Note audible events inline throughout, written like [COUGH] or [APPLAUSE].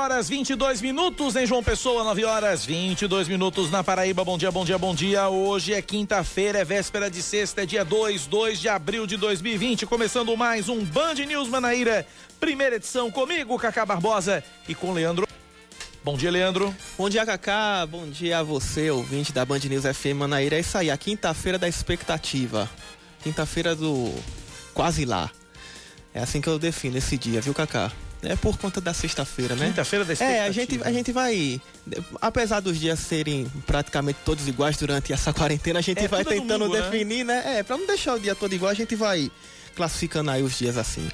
Horas 22 minutos em João Pessoa, 9 horas 22 minutos na Paraíba. Bom dia, bom dia, bom dia. Hoje é quinta-feira, é véspera de sexta, é dia 2, 2 de abril de 2020. Começando mais um Band News Manaíra, primeira edição comigo, Cacá Barbosa e com Leandro. Bom dia, Leandro. Bom dia, Cacá. Bom dia a você, ouvinte da Band News FM Manaíra. É isso aí, a quinta-feira da expectativa. Quinta-feira do quase lá. É assim que eu defino esse dia, viu, Cacá? É por conta da sexta-feira, né? Quinta-feira da expectativa. É, a gente, a gente vai. Apesar dos dias serem praticamente todos iguais durante essa [LAUGHS] quarentena, a gente é, vai tentando domingo, né? definir, né? né? É, pra não deixar o dia todo igual, a gente vai classificando aí os dias assim.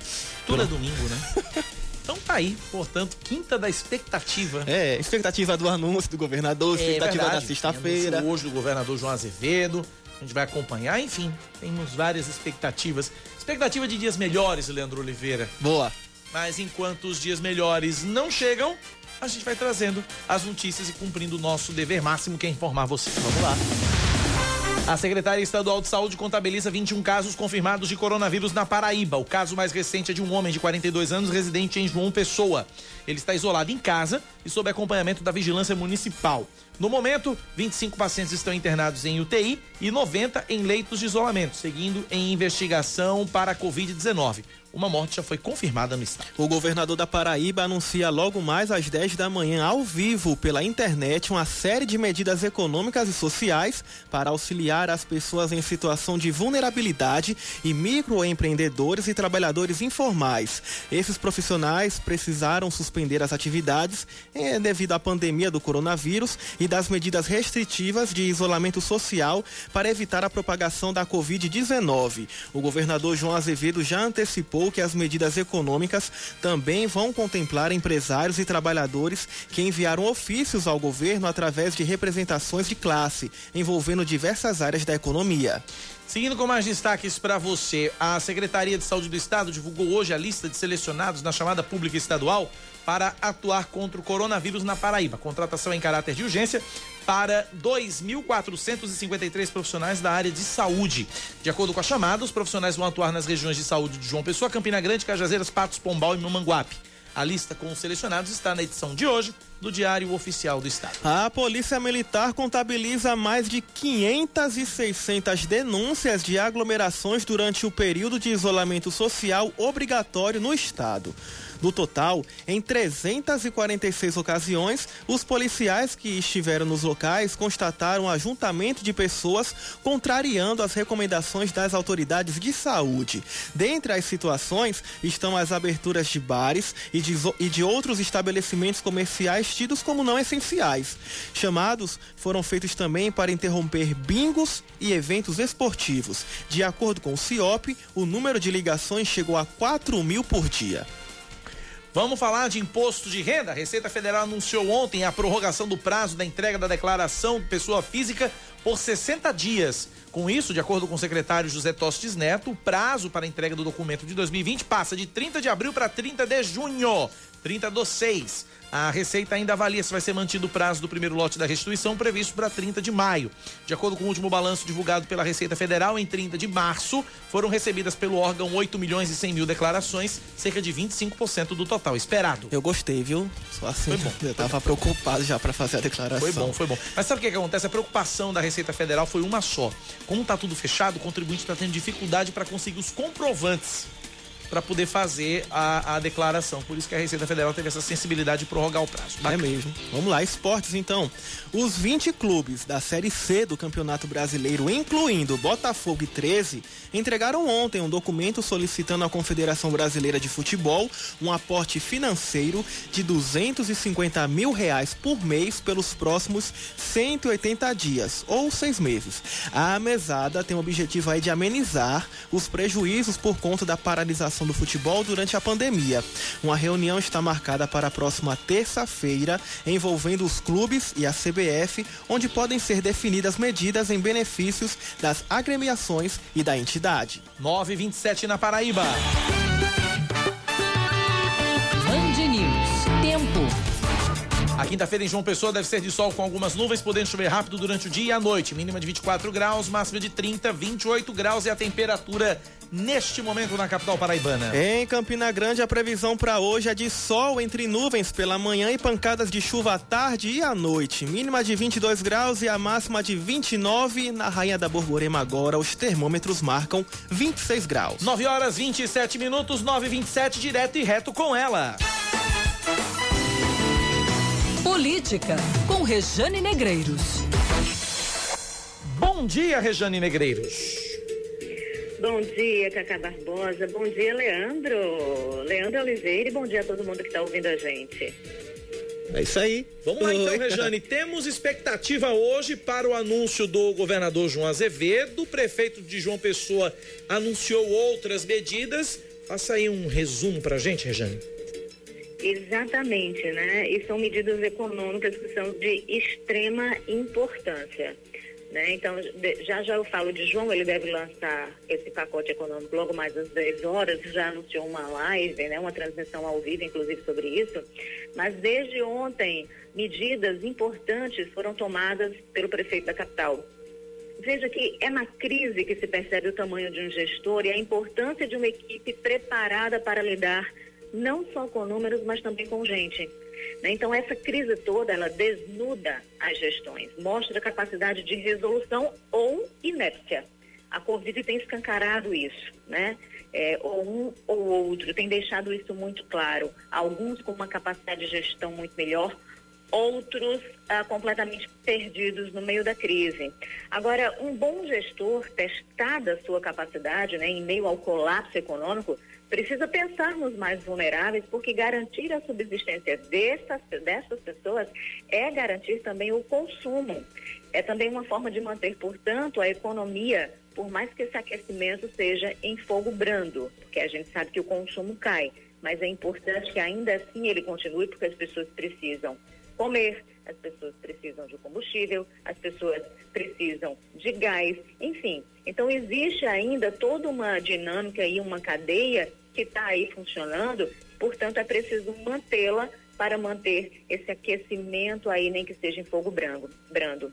Tudo é domingo, né? [LAUGHS] Então tá aí, portanto, quinta da expectativa. É, expectativa do anúncio do governador, é, expectativa verdade, da sexta-feira. Hoje do governador João Azevedo. A gente vai acompanhar, enfim, temos várias expectativas. Expectativa de dias melhores, Leandro Oliveira. Boa. Mas enquanto os dias melhores não chegam, a gente vai trazendo as notícias e cumprindo o nosso dever máximo, que é informar você. Vamos lá. A Secretaria Estadual de Saúde contabiliza 21 casos confirmados de coronavírus na Paraíba. O caso mais recente é de um homem de 42 anos, residente em João Pessoa. Ele está isolado em casa e sob acompanhamento da Vigilância Municipal. No momento, 25 pacientes estão internados em UTI e 90 em leitos de isolamento, seguindo em investigação para a Covid-19. Uma morte já foi confirmada no estado. O governador da Paraíba anuncia logo mais às 10 da manhã, ao vivo, pela internet, uma série de medidas econômicas e sociais para auxiliar as pessoas em situação de vulnerabilidade e microempreendedores e trabalhadores informais. Esses profissionais precisaram suspender as atividades eh, devido à pandemia do coronavírus e das medidas restritivas de isolamento social para evitar a propagação da Covid-19. O governador João Azevedo já antecipou que as medidas econômicas também vão contemplar empresários e trabalhadores que enviaram ofícios ao governo através de representações de classe, envolvendo diversas áreas da economia. Seguindo com mais destaques para você, a Secretaria de Saúde do Estado divulgou hoje a lista de selecionados na chamada pública estadual para atuar contra o coronavírus na Paraíba. Contratação em caráter de urgência para 2.453 profissionais da área de saúde. De acordo com a chamada, os profissionais vão atuar nas regiões de saúde de João Pessoa, Campina Grande, Cajazeiras, Patos, Pombal e Mamanguape. A lista com os selecionados está na edição de hoje do Diário Oficial do Estado. A Polícia Militar contabiliza mais de 500 e 600 denúncias de aglomerações durante o período de isolamento social obrigatório no Estado. No total, em 346 ocasiões, os policiais que estiveram nos locais constataram ajuntamento de pessoas contrariando as recomendações das autoridades de saúde. Dentre as situações estão as aberturas de bares e de, e de outros estabelecimentos comerciais tidos como não essenciais. Chamados foram feitos também para interromper bingos e eventos esportivos. De acordo com o CIOP, o número de ligações chegou a 4 mil por dia. Vamos falar de imposto de renda. A Receita Federal anunciou ontem a prorrogação do prazo da entrega da declaração de pessoa física por 60 dias. Com isso, de acordo com o secretário José Tostes Neto, o prazo para a entrega do documento de 2020 passa de 30 de abril para 30 de junho. 30 do 6. A Receita ainda avalia se vai ser mantido o prazo do primeiro lote da restituição previsto para 30 de maio. De acordo com o último balanço divulgado pela Receita Federal, em 30 de março, foram recebidas pelo órgão 8 milhões e 100 mil declarações, cerca de 25% do total esperado. Eu gostei, viu? Só assim, foi bom. [LAUGHS] Eu tava preocupado já para fazer a declaração. Foi bom, foi bom. Mas sabe o que, que acontece? A preocupação da Receita Federal foi uma só. Como tá tudo fechado, o contribuinte está tendo dificuldade para conseguir os comprovantes para poder fazer a, a, declaração. Por isso que a Receita Federal teve essa sensibilidade de prorrogar o prazo. Bacana. É mesmo. Vamos lá, esportes então. Os 20 clubes da Série C do Campeonato Brasileiro, incluindo Botafogo e 13, entregaram ontem um documento solicitando à Confederação Brasileira de Futebol um aporte financeiro de 250 mil reais por mês pelos próximos 180 dias, ou seis meses. A mesada tem o objetivo aí de amenizar os prejuízos por conta da paralisação do futebol durante a pandemia. Uma reunião está marcada para a próxima terça-feira, envolvendo os clubes e a CBF, onde podem ser definidas medidas em benefícios das agremiações e da entidade. 927 na Paraíba. A quinta-feira em João Pessoa deve ser de sol com algumas nuvens, podendo chover rápido durante o dia e a noite. Mínima de 24 graus, máxima de 30, 28 graus e a temperatura neste momento na capital paraibana. Em Campina Grande, a previsão para hoje é de sol entre nuvens pela manhã e pancadas de chuva à tarde e à noite. Mínima de 22 graus e a máxima de 29. Na Rainha da Borborema agora, os termômetros marcam 26 graus. 9 horas 27 minutos, 9 27 direto e reto com ela. Política, com Rejane Negreiros. Bom dia, Rejane Negreiros. Bom dia, Cacá Barbosa. Bom dia, Leandro. Leandro Oliveira e bom dia a todo mundo que está ouvindo a gente. É isso aí. Vamos lá então, Rejane. [LAUGHS] Temos expectativa hoje para o anúncio do governador João Azevedo. O prefeito de João Pessoa anunciou outras medidas. Faça aí um resumo para a gente, Rejane. Exatamente, né? E são medidas econômicas que são de extrema importância. Né? Então, já já eu falo de João, ele deve lançar esse pacote econômico logo mais às 10 horas, já anunciou uma live, né? uma transmissão ao vivo, inclusive, sobre isso. Mas desde ontem, medidas importantes foram tomadas pelo prefeito da capital. Veja que é na crise que se percebe o tamanho de um gestor e a importância de uma equipe preparada para lidar não só com números, mas também com gente. Né? Então, essa crise toda, ela desnuda as gestões, mostra capacidade de resolução ou inépcia. A Covid tem escancarado isso, né? É, ou um ou outro tem deixado isso muito claro. Alguns com uma capacidade de gestão muito melhor, outros ah, completamente perdidos no meio da crise. Agora, um bom gestor, testada a sua capacidade, né, em meio ao colapso econômico, precisa pensar nos mais vulneráveis, porque garantir a subsistência dessas, dessas pessoas é garantir também o consumo. É também uma forma de manter, portanto, a economia, por mais que esse aquecimento seja em fogo brando, porque a gente sabe que o consumo cai, mas é importante que ainda assim ele continue, porque as pessoas precisam comer, as pessoas precisam de combustível, as pessoas precisam de gás, enfim. Então existe ainda toda uma dinâmica e uma cadeia que está aí funcionando, portanto é preciso mantê-la para manter esse aquecimento aí, nem que seja em fogo branco, brando.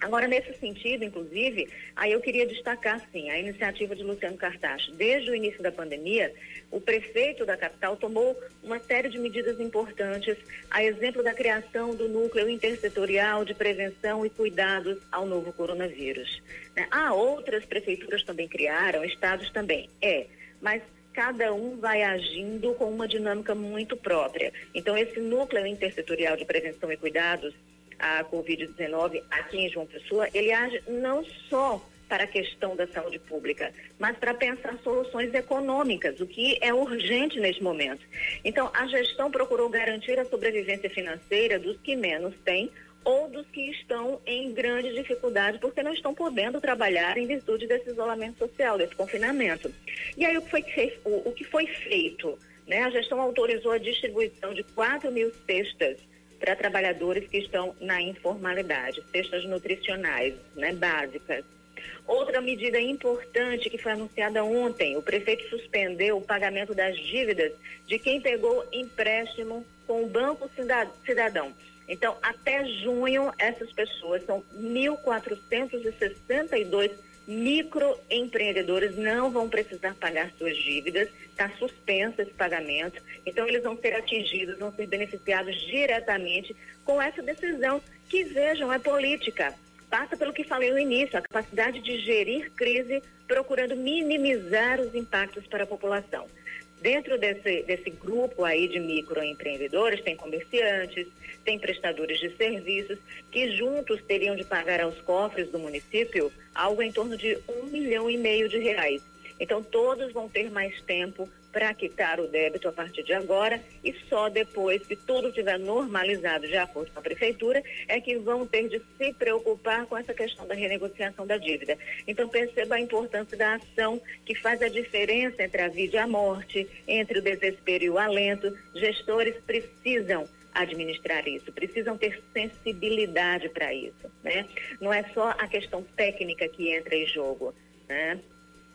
Agora, nesse sentido, inclusive, aí eu queria destacar, sim, a iniciativa de Luciano Cartacho. Desde o início da pandemia, o prefeito da capital tomou uma série de medidas importantes, a exemplo da criação do núcleo intersetorial de prevenção e cuidados ao novo coronavírus. Né? Há outras prefeituras também criaram, estados também, é, mas cada um vai agindo com uma dinâmica muito própria. Então, esse núcleo intersetorial de prevenção e cuidados a Covid-19 aqui em João Pessoa, ele age não só para a questão da saúde pública, mas para pensar soluções econômicas, o que é urgente neste momento. Então, a gestão procurou garantir a sobrevivência financeira dos que menos têm ou dos que estão em grande dificuldade porque não estão podendo trabalhar em virtude desse isolamento social, desse confinamento. E aí o que foi, o, o que foi feito? Né? A gestão autorizou a distribuição de 4 mil cestas para trabalhadores que estão na informalidade, cestas nutricionais, né, básicas. Outra medida importante que foi anunciada ontem, o prefeito suspendeu o pagamento das dívidas de quem pegou empréstimo com o Banco Cidadão. Então, até junho, essas pessoas são 1.462 microempreendedores não vão precisar pagar suas dívidas, está suspenso esse pagamento, então eles vão ser atingidos, vão ser beneficiados diretamente com essa decisão que, vejam, é política. Passa pelo que falei no início, a capacidade de gerir crise procurando minimizar os impactos para a população. Dentro desse, desse grupo aí de microempreendedores, tem comerciantes, tem prestadores de serviços, que juntos teriam de pagar aos cofres do município algo em torno de um milhão e meio de reais. Então, todos vão ter mais tempo para quitar o débito a partir de agora e só depois que tudo estiver normalizado de acordo com a prefeitura é que vão ter de se preocupar com essa questão da renegociação da dívida. Então perceba a importância da ação que faz a diferença entre a vida e a morte, entre o desespero e o alento. Gestores precisam administrar isso, precisam ter sensibilidade para isso, né? Não é só a questão técnica que entra em jogo, né?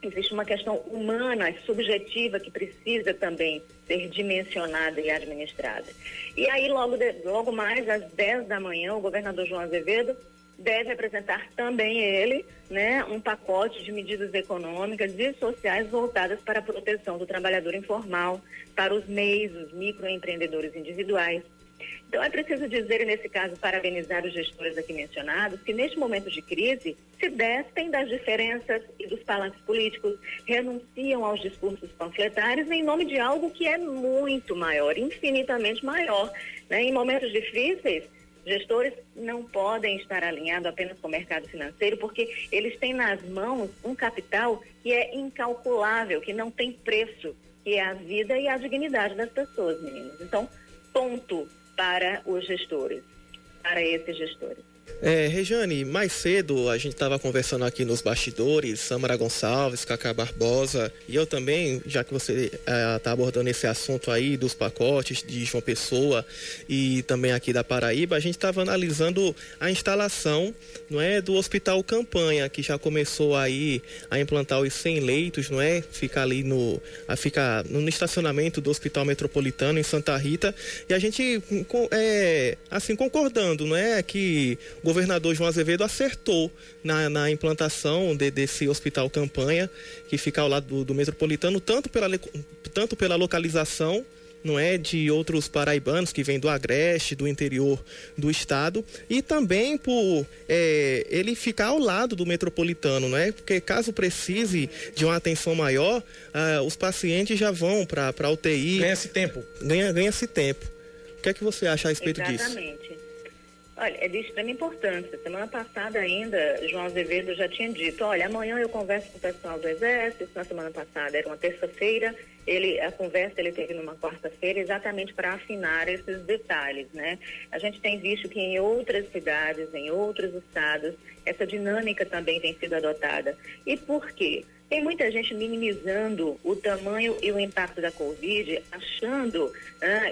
Existe uma questão humana, subjetiva, que precisa também ser dimensionada e administrada. E aí, logo, de, logo mais, às 10 da manhã, o governador João Azevedo deve apresentar também ele né, um pacote de medidas econômicas e sociais voltadas para a proteção do trabalhador informal, para os MEIs, os microempreendedores individuais, então é preciso dizer, nesse caso, parabenizar os gestores aqui mencionados, que neste momento de crise se despem das diferenças e dos palanques políticos, renunciam aos discursos panfletários em nome de algo que é muito maior, infinitamente maior. Né? Em momentos difíceis, gestores não podem estar alinhados apenas com o mercado financeiro, porque eles têm nas mãos um capital que é incalculável, que não tem preço, que é a vida e a dignidade das pessoas, meninos. Então, ponto para os gestores, para esses gestores. É, Rejane, mais cedo a gente estava conversando aqui nos bastidores, Samara Gonçalves, Cacá Barbosa e eu também, já que você está é, abordando esse assunto aí dos pacotes de João Pessoa e também aqui da Paraíba, a gente estava analisando a instalação não é, do Hospital Campanha, que já começou aí a implantar os 100 leitos, não é? Fica ali no, a, fica no estacionamento do Hospital Metropolitano em Santa Rita e a gente é, assim concordando, não é, que o governador João Azevedo acertou na, na implantação de, desse hospital campanha, que fica ao lado do, do metropolitano, tanto pela, tanto pela localização não é de outros paraibanos que vêm do agreste, do interior do estado, e também por é, ele ficar ao lado do metropolitano, não é? Porque caso precise de uma atenção maior, ah, os pacientes já vão para a UTI. Ganha-se tempo. Ganha, ganha-se tempo. O que é que você acha a respeito Exatamente. disso? Exatamente. Olha, é de extrema importância. Semana passada ainda, João Azevedo já tinha dito, olha, amanhã eu converso com o pessoal do Exército, na semana passada era uma terça-feira, ele, a conversa ele teve numa quarta-feira exatamente para afinar esses detalhes, né? A gente tem visto que em outras cidades, em outros estados, essa dinâmica também tem sido adotada. E por quê? Tem muita gente minimizando o tamanho e o impacto da Covid, achando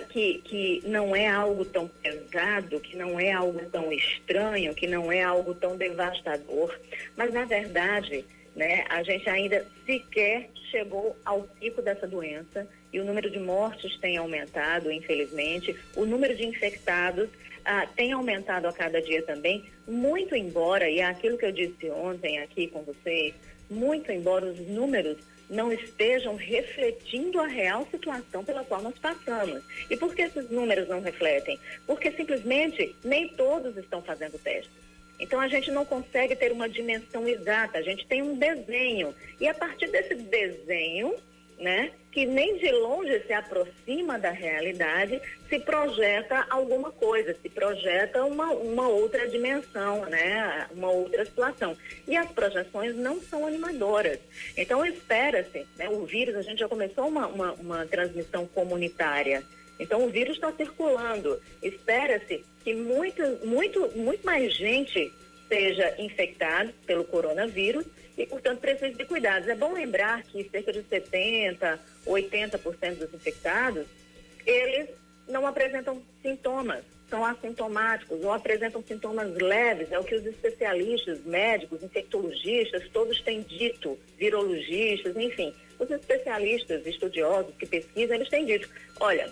que, que não é algo tão pesado, que não é algo tão estranho, que não é algo tão devastador. Mas, na verdade, né, a gente ainda sequer chegou ao pico dessa doença e o número de mortes tem aumentado, infelizmente. O número de infectados ah, tem aumentado a cada dia também, muito embora, e é aquilo que eu disse ontem aqui com vocês, muito embora os números não estejam refletindo a real situação pela qual nós passamos. E por que esses números não refletem? Porque simplesmente nem todos estão fazendo testes. Então a gente não consegue ter uma dimensão exata, a gente tem um desenho. E a partir desse desenho, né, que nem de longe se aproxima da realidade, se projeta alguma coisa, se projeta uma, uma outra dimensão, né, uma outra situação. E as projeções não são animadoras. Então espera-se, né, o vírus, a gente já começou uma, uma, uma transmissão comunitária. Então o vírus está circulando. Espera-se que muito, muito, muito mais gente seja infectada pelo coronavírus e, portanto, precisa de cuidados. É bom lembrar que cerca de 70%, 80% dos infectados, eles não apresentam sintomas, são assintomáticos ou apresentam sintomas leves, é o que os especialistas, médicos, infectologistas, todos têm dito, virologistas, enfim, os especialistas, estudiosos que pesquisam, eles têm dito, olha,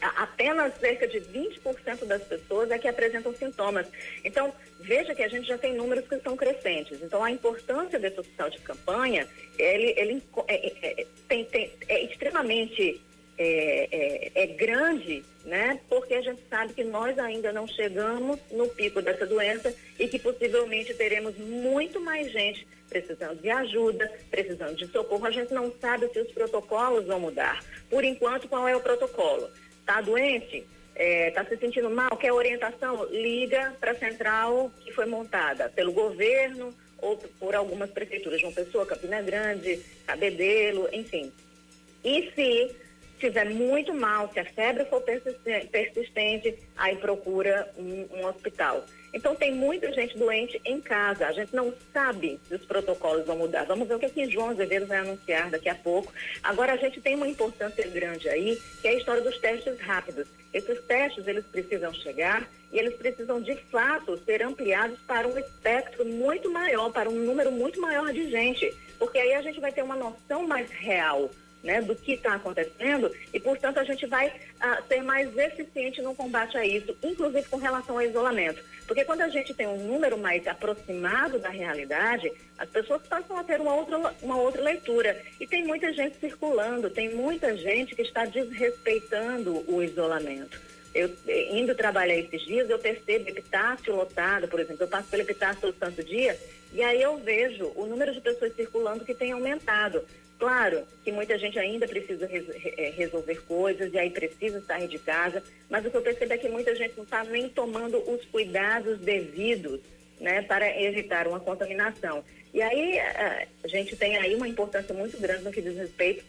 apenas cerca de 20% das pessoas é que apresentam sintomas. Então, veja que a gente já tem números que são crescentes. Então, a importância desse hospital de campanha, ele, ele é, é, é tem, tem, é extremamente é, é, é, grande, né? Porque a gente sabe que nós ainda não chegamos no pico dessa doença e que possivelmente teremos muito mais gente precisando de ajuda, precisando de socorro. A gente não sabe se os protocolos vão mudar. Por enquanto, qual é o protocolo? Está doente? Está é, tá se sentindo mal? Quer orientação? Liga para a central que foi montada pelo governo ou por algumas prefeituras, João Pessoa, Campina Grande, Cabedelo, enfim. E se estiver muito mal, se a febre for persistente, aí procura um, um, hospital. Então tem muita gente doente em casa. A gente não sabe se os protocolos vão mudar. Vamos ver o que, é que João Azevedo vai anunciar daqui a pouco. Agora a gente tem uma importância grande aí, que é a história dos testes rápidos. Esses testes eles precisam chegar e eles precisam de fato ser ampliados para um espectro muito maior, para um número muito maior de gente, porque aí a gente vai ter uma noção mais real né, do que está acontecendo e, portanto, a gente vai uh, ser mais eficiente no combate a isso, inclusive com relação ao isolamento. Porque quando a gente tem um número mais aproximado da realidade, as pessoas passam a ter uma outra, uma outra leitura. E tem muita gente circulando, tem muita gente que está desrespeitando o isolamento. Eu, indo trabalhar esses dias, eu percebo epitácio lotado, por exemplo, eu passo pelo epitácio todo santo dia, e aí eu vejo o número de pessoas circulando que tem aumentado. Claro que muita gente ainda precisa é, resolver coisas e aí precisa sair de casa, mas o que eu percebo é que muita gente não está nem tomando os cuidados devidos né, para evitar uma contaminação. E aí a gente tem aí uma importância muito grande no que diz respeito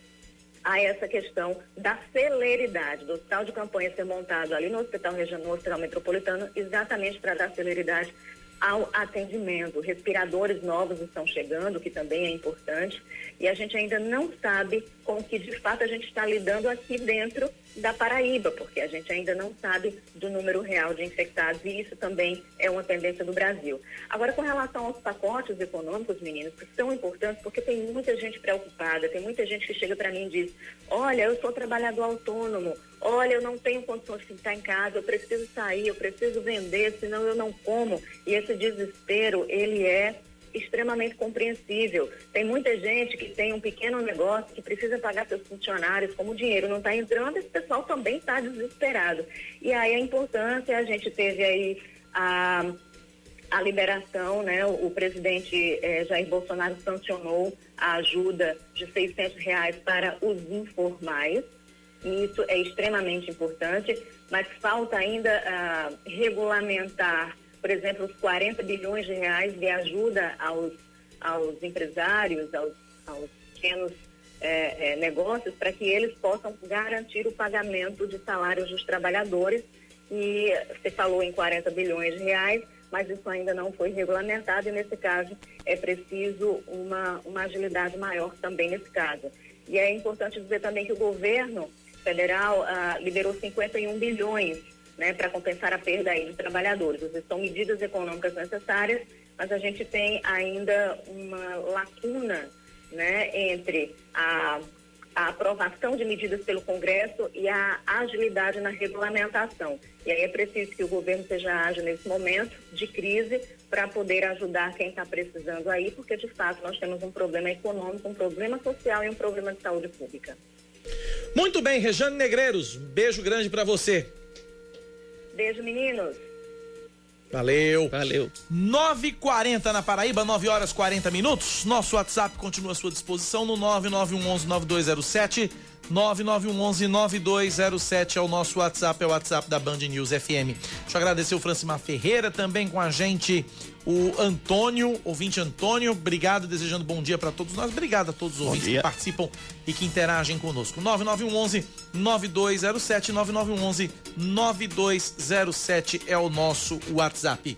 a essa questão da celeridade, do hospital de campanha ser montado ali no Hospital no Hospital Metropolitano, exatamente para dar celeridade ao atendimento. Respiradores novos estão chegando, que também é importante, e a gente ainda não sabe com que de fato a gente está lidando aqui dentro da Paraíba, porque a gente ainda não sabe do número real de infectados e isso também é uma tendência do Brasil. Agora, com relação aos pacotes econômicos, meninos, que são importantes porque tem muita gente preocupada, tem muita gente que chega para mim e diz: Olha, eu sou trabalhador autônomo, olha, eu não tenho condições de ficar em casa, eu preciso sair, eu preciso vender, senão eu não como. E esse desespero, ele é extremamente compreensível. Tem muita gente que tem um pequeno negócio que precisa pagar seus funcionários, como o dinheiro não está entrando, esse pessoal também está desesperado. E aí a importância, a gente teve aí a, a liberação, né? O, o presidente eh, Jair Bolsonaro sancionou a ajuda de 600 reais para os informais. E isso é extremamente importante, mas falta ainda uh, regulamentar por exemplo, os 40 bilhões de reais de ajuda aos, aos empresários, aos, aos pequenos é, é, negócios, para que eles possam garantir o pagamento de salários dos trabalhadores. E você falou em 40 bilhões de reais, mas isso ainda não foi regulamentado e, nesse caso, é preciso uma, uma agilidade maior também nesse caso. E é importante dizer também que o governo federal ah, liberou 51 bilhões né, para compensar a perda aí dos trabalhadores. São medidas econômicas necessárias, mas a gente tem ainda uma lacuna né, entre a, a aprovação de medidas pelo Congresso e a agilidade na regulamentação. E aí é preciso que o governo seja ágil nesse momento de crise para poder ajudar quem está precisando aí, porque de fato nós temos um problema econômico, um problema social e um problema de saúde pública. Muito bem, Rejane Negreiros, beijo grande para você. Beijo, meninos. Valeu. Valeu. 9h40 na Paraíba, 9 horas 40 minutos. Nosso WhatsApp continua à sua disposição no 991119207. 9911-9207 é o nosso WhatsApp, é o WhatsApp da Band News FM. Deixa eu agradecer o Francimar Ferreira, também com a gente o Antônio, ouvinte Antônio, obrigado, desejando bom dia para todos nós. Obrigado a todos os bom ouvintes dia. que participam e que interagem conosco. 9911 9207 9911 9207 é o nosso WhatsApp.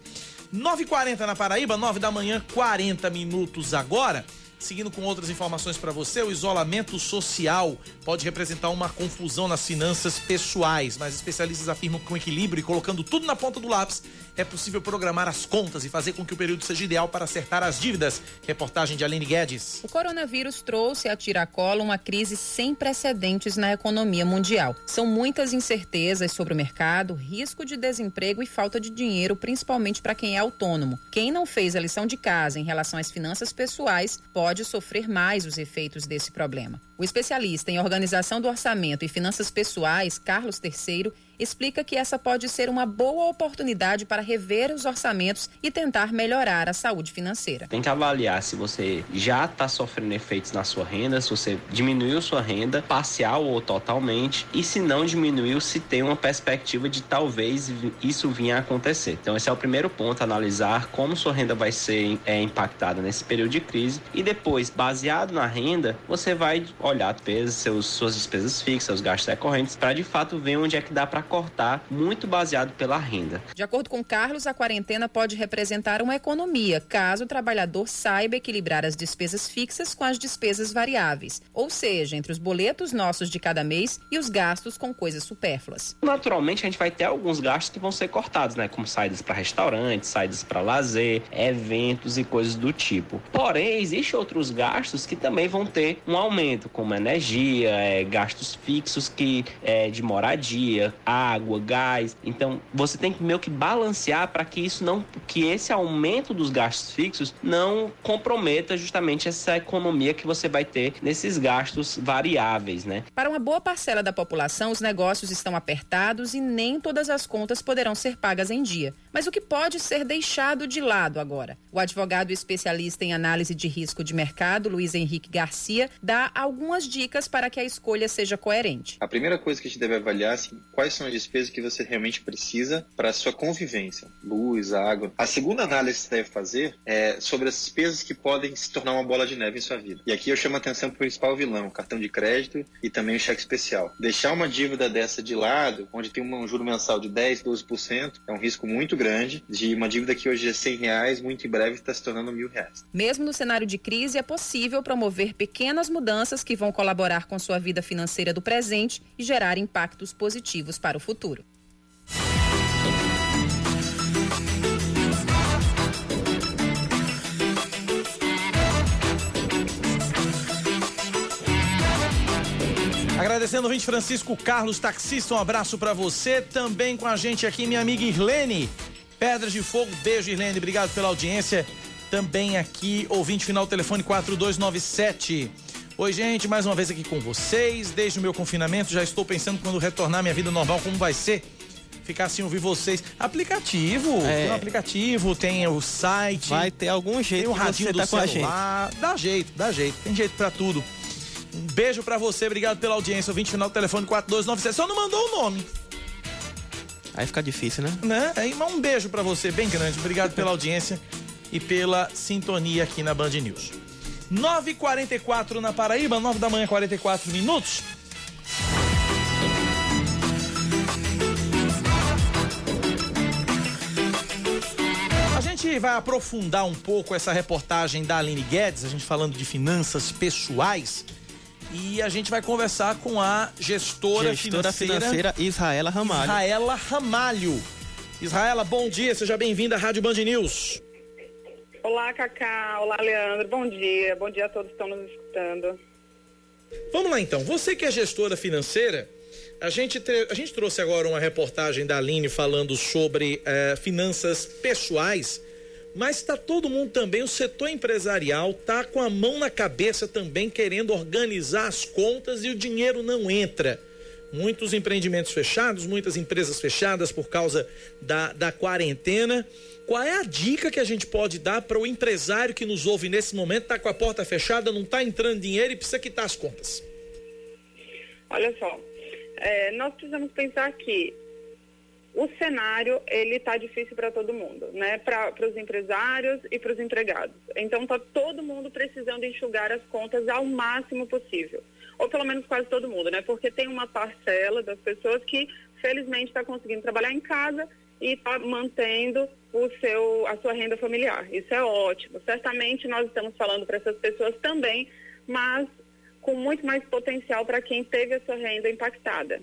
9h40 na Paraíba, 9 da manhã, 40 minutos agora. Seguindo com outras informações para você, o isolamento social pode representar uma confusão nas finanças pessoais, mas especialistas afirmam que com equilíbrio e colocando tudo na ponta do lápis, é possível programar as contas e fazer com que o período seja ideal para acertar as dívidas. Reportagem de Aline Guedes. O coronavírus trouxe a tiracolo uma crise sem precedentes na economia mundial. São muitas incertezas sobre o mercado, risco de desemprego e falta de dinheiro, principalmente para quem é autônomo. Quem não fez a lição de casa em relação às finanças pessoais pode pode sofrer mais os efeitos desse problema. O especialista em organização do orçamento e finanças pessoais, Carlos Terceiro, explica que essa pode ser uma boa oportunidade para rever os orçamentos e tentar melhorar a saúde financeira. Tem que avaliar se você já está sofrendo efeitos na sua renda, se você diminuiu sua renda, parcial ou totalmente, e se não diminuiu, se tem uma perspectiva de talvez isso vinha a acontecer. Então, esse é o primeiro ponto: analisar como sua renda vai ser é, impactada nesse período de crise e depois, baseado na renda, você vai olhar despesas, seus, suas despesas fixas, seus gastos recorrentes, para de fato ver onde é que dá para cortar, muito baseado pela renda. De acordo com Carlos, a quarentena pode representar uma economia, caso o trabalhador saiba equilibrar as despesas fixas com as despesas variáveis, ou seja, entre os boletos nossos de cada mês e os gastos com coisas supérfluas. Naturalmente, a gente vai ter alguns gastos que vão ser cortados, né, como saídas para restaurantes, saídas para lazer, eventos e coisas do tipo. Porém, existem outros gastos que também vão ter um aumento, como energia, é, gastos fixos que é, de moradia, água, gás. Então, você tem que meio que balancear para que isso não, que esse aumento dos gastos fixos não comprometa justamente essa economia que você vai ter nesses gastos variáveis, né? Para uma boa parcela da população, os negócios estão apertados e nem todas as contas poderão ser pagas em dia. Mas o que pode ser deixado de lado agora? O advogado especialista em análise de risco de mercado, Luiz Henrique Garcia, dá algumas dicas para que a escolha seja coerente. A primeira coisa que a gente deve avaliar é assim, quais são as despesas que você realmente precisa para sua convivência, luz, água. A segunda análise que você deve fazer é sobre as despesas que podem se tornar uma bola de neve em sua vida. E aqui eu chamo a atenção para o principal vilão, o cartão de crédito e também o cheque especial. Deixar uma dívida dessa de lado, onde tem um juro mensal de 10, 12%, é um risco muito grande de uma dívida que hoje é 100 reais, muito em breve está se tornando mil reais. Mesmo no cenário de crise, é possível promover pequenas mudanças que vão colaborar com sua vida financeira do presente e gerar impactos positivos para o futuro. Agradecendo o vinte Francisco Carlos, taxista, um abraço para você. Também com a gente aqui, minha amiga Irlene, Pedras de Fogo. Beijo, Irlene, obrigado pela audiência. Também aqui, ouvinte final, telefone 4297. Oi, gente, mais uma vez aqui com vocês. Desde o meu confinamento, já estou pensando quando retornar minha vida normal, como vai ser. Ficar assim, ouvir vocês. Aplicativo, É. tem o aplicativo, tem o site. Vai ter algum jeito Tem o que radinho do tá gente. celular. Dá jeito, dá jeito. Tem jeito pra tudo. Um beijo pra você, obrigado pela audiência. Ouvinte final do telefone 4297. Só não mandou o nome, Aí fica difícil, né? né? Aí, mas um beijo pra você, bem grande. Obrigado pela audiência e pela sintonia aqui na Band News. 9h44 na Paraíba, 9 da manhã, 44 minutos. A gente vai aprofundar um pouco essa reportagem da Aline Guedes, a gente falando de finanças pessoais. E a gente vai conversar com a gestora, Gestora financeira, financeira Israela Ramalho. Israela Ramalho. Israela, bom dia, seja bem-vinda à Rádio Band News. Olá, Cacá. Olá, Leandro. Bom dia. Bom dia a todos que estão nos escutando. Vamos lá então, você que é gestora financeira, a gente, a gente trouxe agora uma reportagem da Aline falando sobre eh, finanças pessoais, mas está todo mundo também, o setor empresarial tá com a mão na cabeça também querendo organizar as contas e o dinheiro não entra. Muitos empreendimentos fechados, muitas empresas fechadas por causa da, da quarentena. Qual é a dica que a gente pode dar para o empresário que nos ouve nesse momento, está com a porta fechada, não está entrando dinheiro e precisa quitar as contas? Olha só, é, nós precisamos pensar que o cenário ele está difícil para todo mundo, né? Para os empresários e para os empregados. Então está todo mundo precisando enxugar as contas ao máximo possível, ou pelo menos quase todo mundo, né? Porque tem uma parcela das pessoas que felizmente está conseguindo trabalhar em casa e está mantendo o seu, a sua renda familiar. Isso é ótimo. Certamente nós estamos falando para essas pessoas também, mas com muito mais potencial para quem teve a sua renda impactada.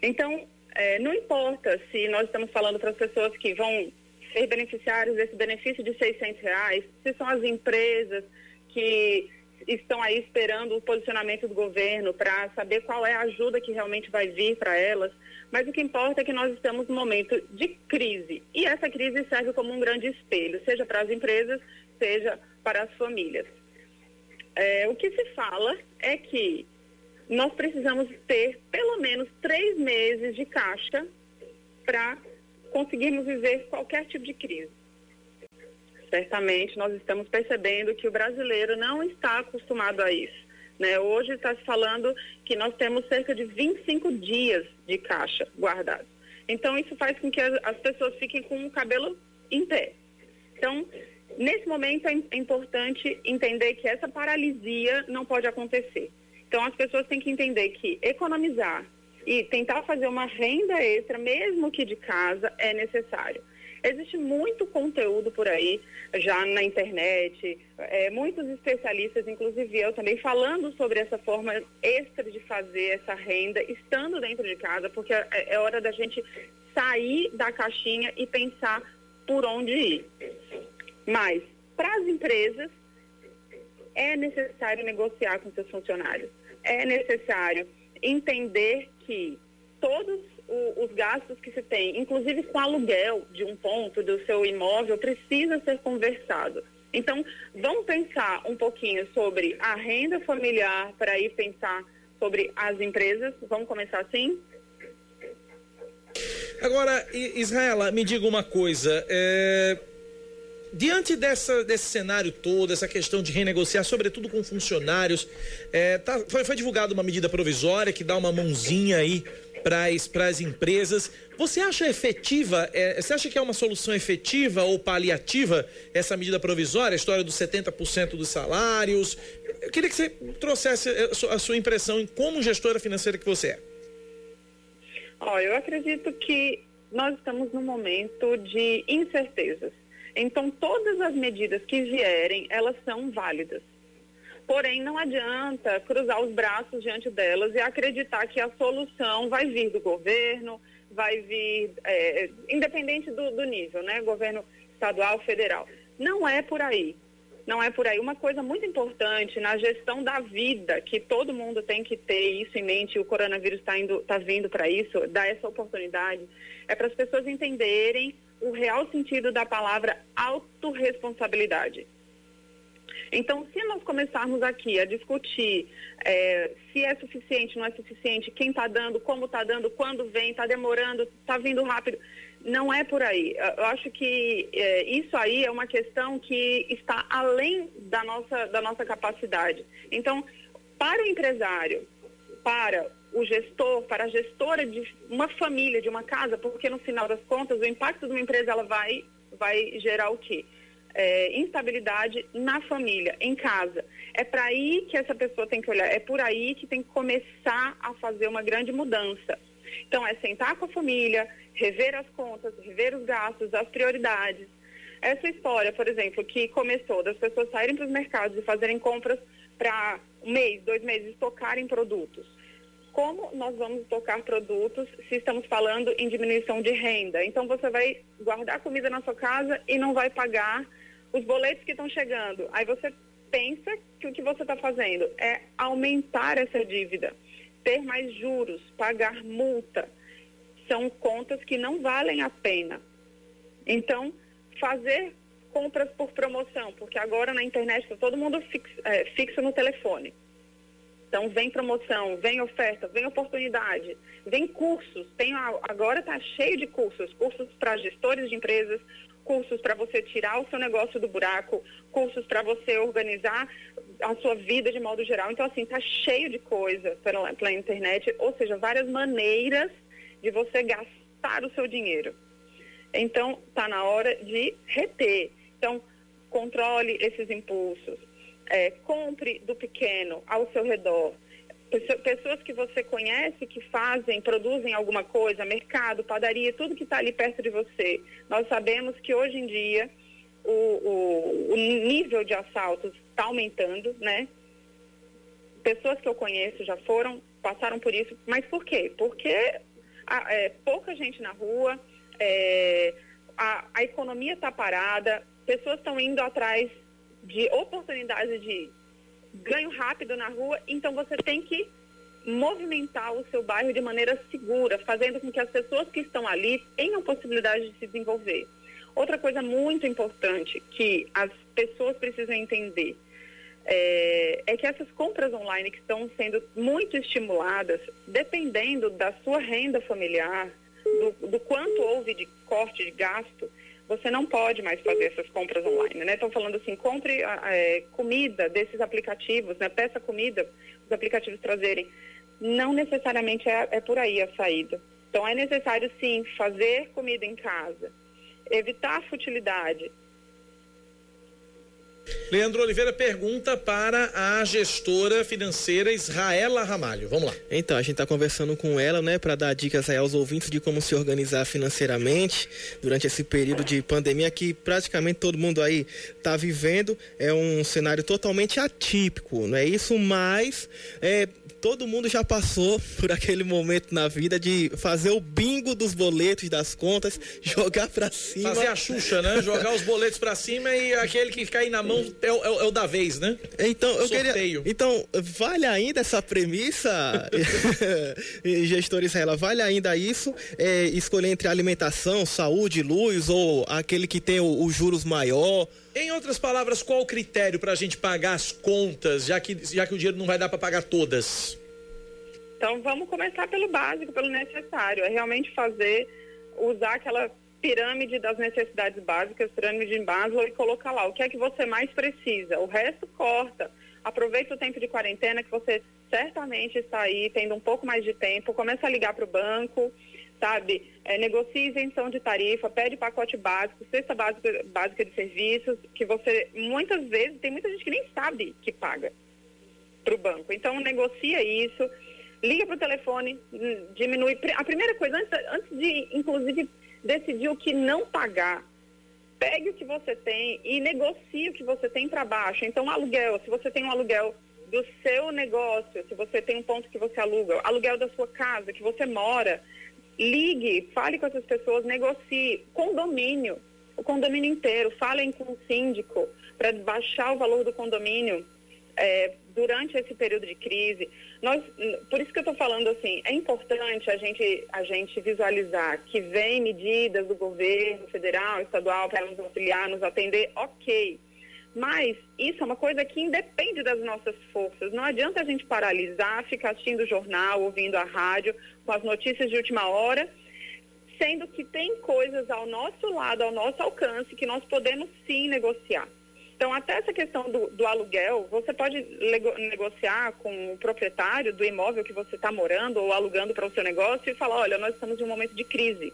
Então, eh, não importa se nós estamos falando para as pessoas que vão ser beneficiários desse benefício de 600 reais, se são as empresas que estão aí esperando o posicionamento do governo para saber qual é a ajuda que realmente vai vir para elas. Mas o que importa é que nós estamos num momento de crise. E essa crise serve como um grande espelho, seja para as empresas, seja para as famílias. É, o que se fala é que nós precisamos ter pelo menos três meses de caixa para conseguirmos viver qualquer tipo de crise. Certamente nós estamos percebendo que o brasileiro não está acostumado a isso. Né? Hoje está se falando que nós temos cerca de 25 dias de caixa guardado. Então isso faz com que as pessoas fiquem com o cabelo em pé. Então, Nesse momento é, é importante entender que essa paralisia não pode acontecer. Então as pessoas têm que entender que economizar e tentar fazer uma renda extra, mesmo que de casa, é necessário. Existe muito conteúdo por aí, já na internet, é, muitos especialistas, inclusive eu também, falando sobre essa forma extra de fazer essa renda, estando dentro de casa, porque é, é hora da gente sair da caixinha e pensar por onde ir. Mas, para as empresas, é necessário negociar com seus funcionários. É necessário entender que todos os gastos que se tem, inclusive com aluguel de um ponto do seu imóvel, precisa ser conversado. Então, vamos pensar um pouquinho sobre a renda familiar para ir pensar sobre as empresas. Vamos começar assim? Agora, Israela, me diga uma coisa. É diante dessa, desse cenário todo, essa questão de renegociar, sobretudo com funcionários, é, tá, foi, foi divulgada uma medida provisória que dá uma mãozinha aí para as empresas. Você acha efetiva, é, você acha que é uma solução efetiva ou paliativa essa medida provisória, a história dos 70% dos salários? Eu queria que você trouxesse a sua impressão em como gestora financeira que você é. Olha, eu acredito que nós estamos num momento de incertezas. Então, todas as medidas que vierem, elas são válidas. Porém, não adianta cruzar os braços diante delas e acreditar que a solução vai vir do governo, vai vir, é, independente do, do nível, né? Governo estadual, federal. Não é por aí. Não é por aí. Uma coisa muito importante na gestão da vida, que todo mundo tem que ter isso em mente, o coronavírus está tá vindo para isso, dar essa oportunidade, é para as pessoas entenderem o real sentido da palavra autorresponsabilidade. Então, se nós começarmos aqui a discutir é, se é suficiente, não é suficiente, quem está dando, como está dando, quando vem, está demorando, está vindo rápido, não é por aí. Eu acho que é, isso aí é uma questão que está além da nossa, da nossa capacidade. Então, para o empresário, para o gestor, para a gestora de uma família, de uma casa, porque no final das contas o impacto de uma empresa ela vai, vai gerar o quê? É, instabilidade na família, em casa. É para aí que essa pessoa tem que olhar, é por aí que tem que começar a fazer uma grande mudança. Então, é sentar com a família, rever as contas, rever os gastos, as prioridades. Essa história, por exemplo, que começou das pessoas saírem para os mercados e fazerem compras para um mês, dois meses, estocarem produtos como nós vamos tocar produtos se estamos falando em diminuição de renda. Então você vai guardar comida na sua casa e não vai pagar os boletos que estão chegando. Aí você pensa que o que você está fazendo é aumentar essa dívida, ter mais juros, pagar multa. São contas que não valem a pena. Então, fazer compras por promoção, porque agora na internet está todo mundo fixo, é, fixo no telefone. Então, vem promoção, vem oferta, vem oportunidade, vem cursos. Tem, agora está cheio de cursos, cursos para gestores de empresas, cursos para você tirar o seu negócio do buraco, cursos para você organizar a sua vida de modo geral. Então, assim, está cheio de coisa pela, pela internet, ou seja, várias maneiras de você gastar o seu dinheiro. Então, está na hora de reter. Então, controle esses impulsos é, compre do pequeno ao seu redor. Pessoas que você conhece que fazem, produzem alguma coisa, mercado, padaria, tudo que está ali perto de você. Nós sabemos que hoje em dia o, o, o nível de assaltos está aumentando, né? Pessoas que eu conheço já foram, passaram por isso, mas por quê? Porque a, é, pouca gente na rua, é, a, a economia está parada, pessoas estão indo atrás de oportunidade de ganho rápido na rua, então você tem que movimentar o seu bairro de maneira segura, fazendo com que as pessoas que estão ali tenham possibilidade de se desenvolver. Outra coisa muito importante que as pessoas precisam entender é, é, que essas compras online que estão sendo muito estimuladas, dependendo da sua renda familiar, do, do quanto houve de corte de gasto, você não pode mais fazer essas compras online, né? Estão falando assim, compre é, comida desses aplicativos, né? Peça comida, os aplicativos trazerem. Não necessariamente é, é por aí a saída. Então é necessário sim fazer comida em casa, evitar futilidade, Leandro Oliveira pergunta para a gestora financeira Israela Ramalho. Vamos lá. Então, a gente está conversando com ela, né, para dar dicas aí aos ouvintes de como se organizar financeiramente durante esse período de pandemia que praticamente todo mundo aí está vivendo. É um cenário totalmente atípico, não é isso? Mas é, todo mundo já passou [LAUGHS] por aquele momento na vida de fazer o bingo dos boletos das contas, [LAUGHS] jogar para cima. Fazer a Xuxa, né? Jogar os boletos para cima e aquele que cair na mão é, é, é, o da vez, né? Então, eu Sorteio. queria. Então, vale ainda essa premissa, [LAUGHS] gestor Israela? Vale ainda isso? É, escolher entre alimentação, saúde, luz ou aquele que tem os juros maior? Em outras palavras, qual o critério para a gente pagar as contas, já que, já que o dinheiro não vai dar para pagar todas? Então, vamos começar pelo básico, pelo necessário. É realmente fazer, usar aquela pirâmide das necessidades básicas, pirâmide em Maslow e colocar lá o que é que você mais precisa. O resto corta. Aproveita o tempo de quarentena que você certamente está aí tendo um pouco mais de tempo, começa a ligar para o banco, sabe? É, negocie isenção de tarifa, pede pacote básico, cesta básica, básica de serviços, que você muitas vezes, tem muita gente que nem sabe que paga para o banco. Então negocia isso, liga para o telefone, hum, diminui. A primeira coisa, antes, antes de, inclusive, decidir o que não pagar. Pegue o que você tem e negocie o que você tem para baixo. Então, aluguel, se você tem um aluguel do seu negócio, se você tem um ponto que você aluga, aluguel da sua casa, que você mora, ligue, fale com essas pessoas, negocie. Condomínio, o condomínio inteiro, falem com o síndico para baixar o valor do condomínio é, durante esse período de crise. Nós, por isso que eu estou falando assim, é importante a gente, a gente visualizar que vem medidas do governo federal, estadual para nos auxiliar, nos atender, ok. Mas isso é uma coisa que independe das nossas forças. Não adianta a gente paralisar, ficar assistindo o jornal, ouvindo a rádio, com as notícias de última hora, sendo que tem coisas ao nosso lado, ao nosso alcance, que nós podemos sim negociar. Então, até essa questão do, do aluguel, você pode negociar com o proprietário do imóvel que você está morando ou alugando para o seu negócio e falar, olha, nós estamos em um momento de crise.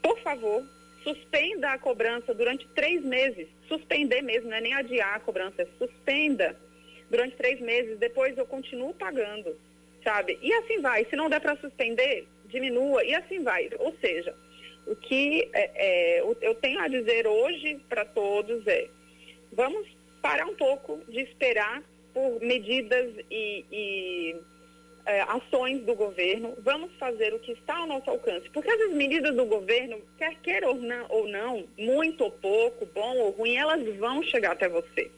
Por favor, suspenda a cobrança durante três meses. Suspender mesmo, não é nem adiar a cobrança, é suspenda durante três meses, depois eu continuo pagando, sabe? E assim vai. Se não der para suspender, diminua e assim vai. Ou seja, o que é, é, eu tenho a dizer hoje para todos é vamos parar um pouco de esperar por medidas e, e é, ações do governo, vamos fazer o que está ao nosso alcance. Porque essas medidas do governo, quer queira ou não, ou não, muito ou pouco, bom ou ruim, elas vão chegar até você.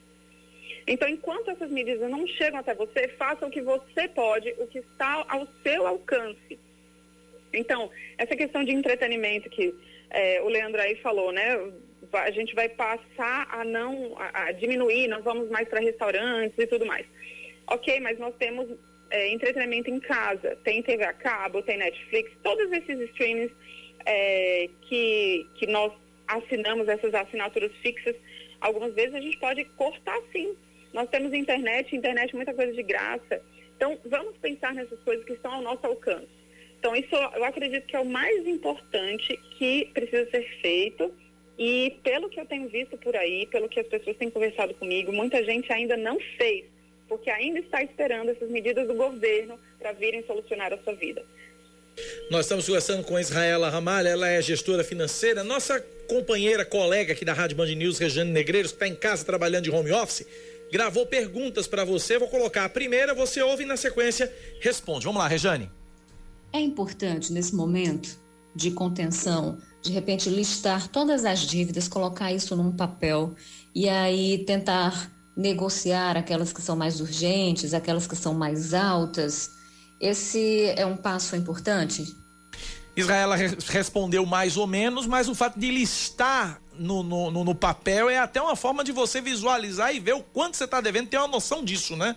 Então, enquanto essas medidas não chegam até você, faça o que você pode, o que está ao seu alcance. Então, essa questão de entretenimento que é, o Leandro aí falou, né? A gente vai passar a não a, a diminuir, não vamos mais para restaurantes e tudo mais. Ok, mas nós temos é, entretenimento em casa, tem TV a cabo, tem Netflix, todos esses streams é, que, que nós assinamos, essas assinaturas fixas, algumas vezes a gente pode cortar sim. Nós temos internet, internet muita coisa de graça. Então, vamos pensar nessas coisas que estão ao nosso alcance. Então, isso eu acredito que é o mais importante que precisa ser feito e pelo que eu tenho visto por aí, pelo que as pessoas têm conversado comigo, muita gente ainda não fez, porque ainda está esperando essas medidas do governo para virem solucionar a sua vida. Nós estamos conversando com a Israela Ramalha, ela é gestora financeira, nossa companheira, colega aqui da Rádio Band News, Regiane Negreiros, que está em casa trabalhando de home office, gravou perguntas para você. Vou colocar a primeira, você ouve e na sequência responde. Vamos lá, Rejane. É importante nesse momento de contenção de repente listar todas as dívidas, colocar isso num papel e aí tentar negociar aquelas que são mais urgentes, aquelas que são mais altas. Esse é um passo importante? Israela re respondeu mais ou menos, mas o fato de listar no, no, no papel é até uma forma de você visualizar e ver o quanto você está devendo, ter uma noção disso, né?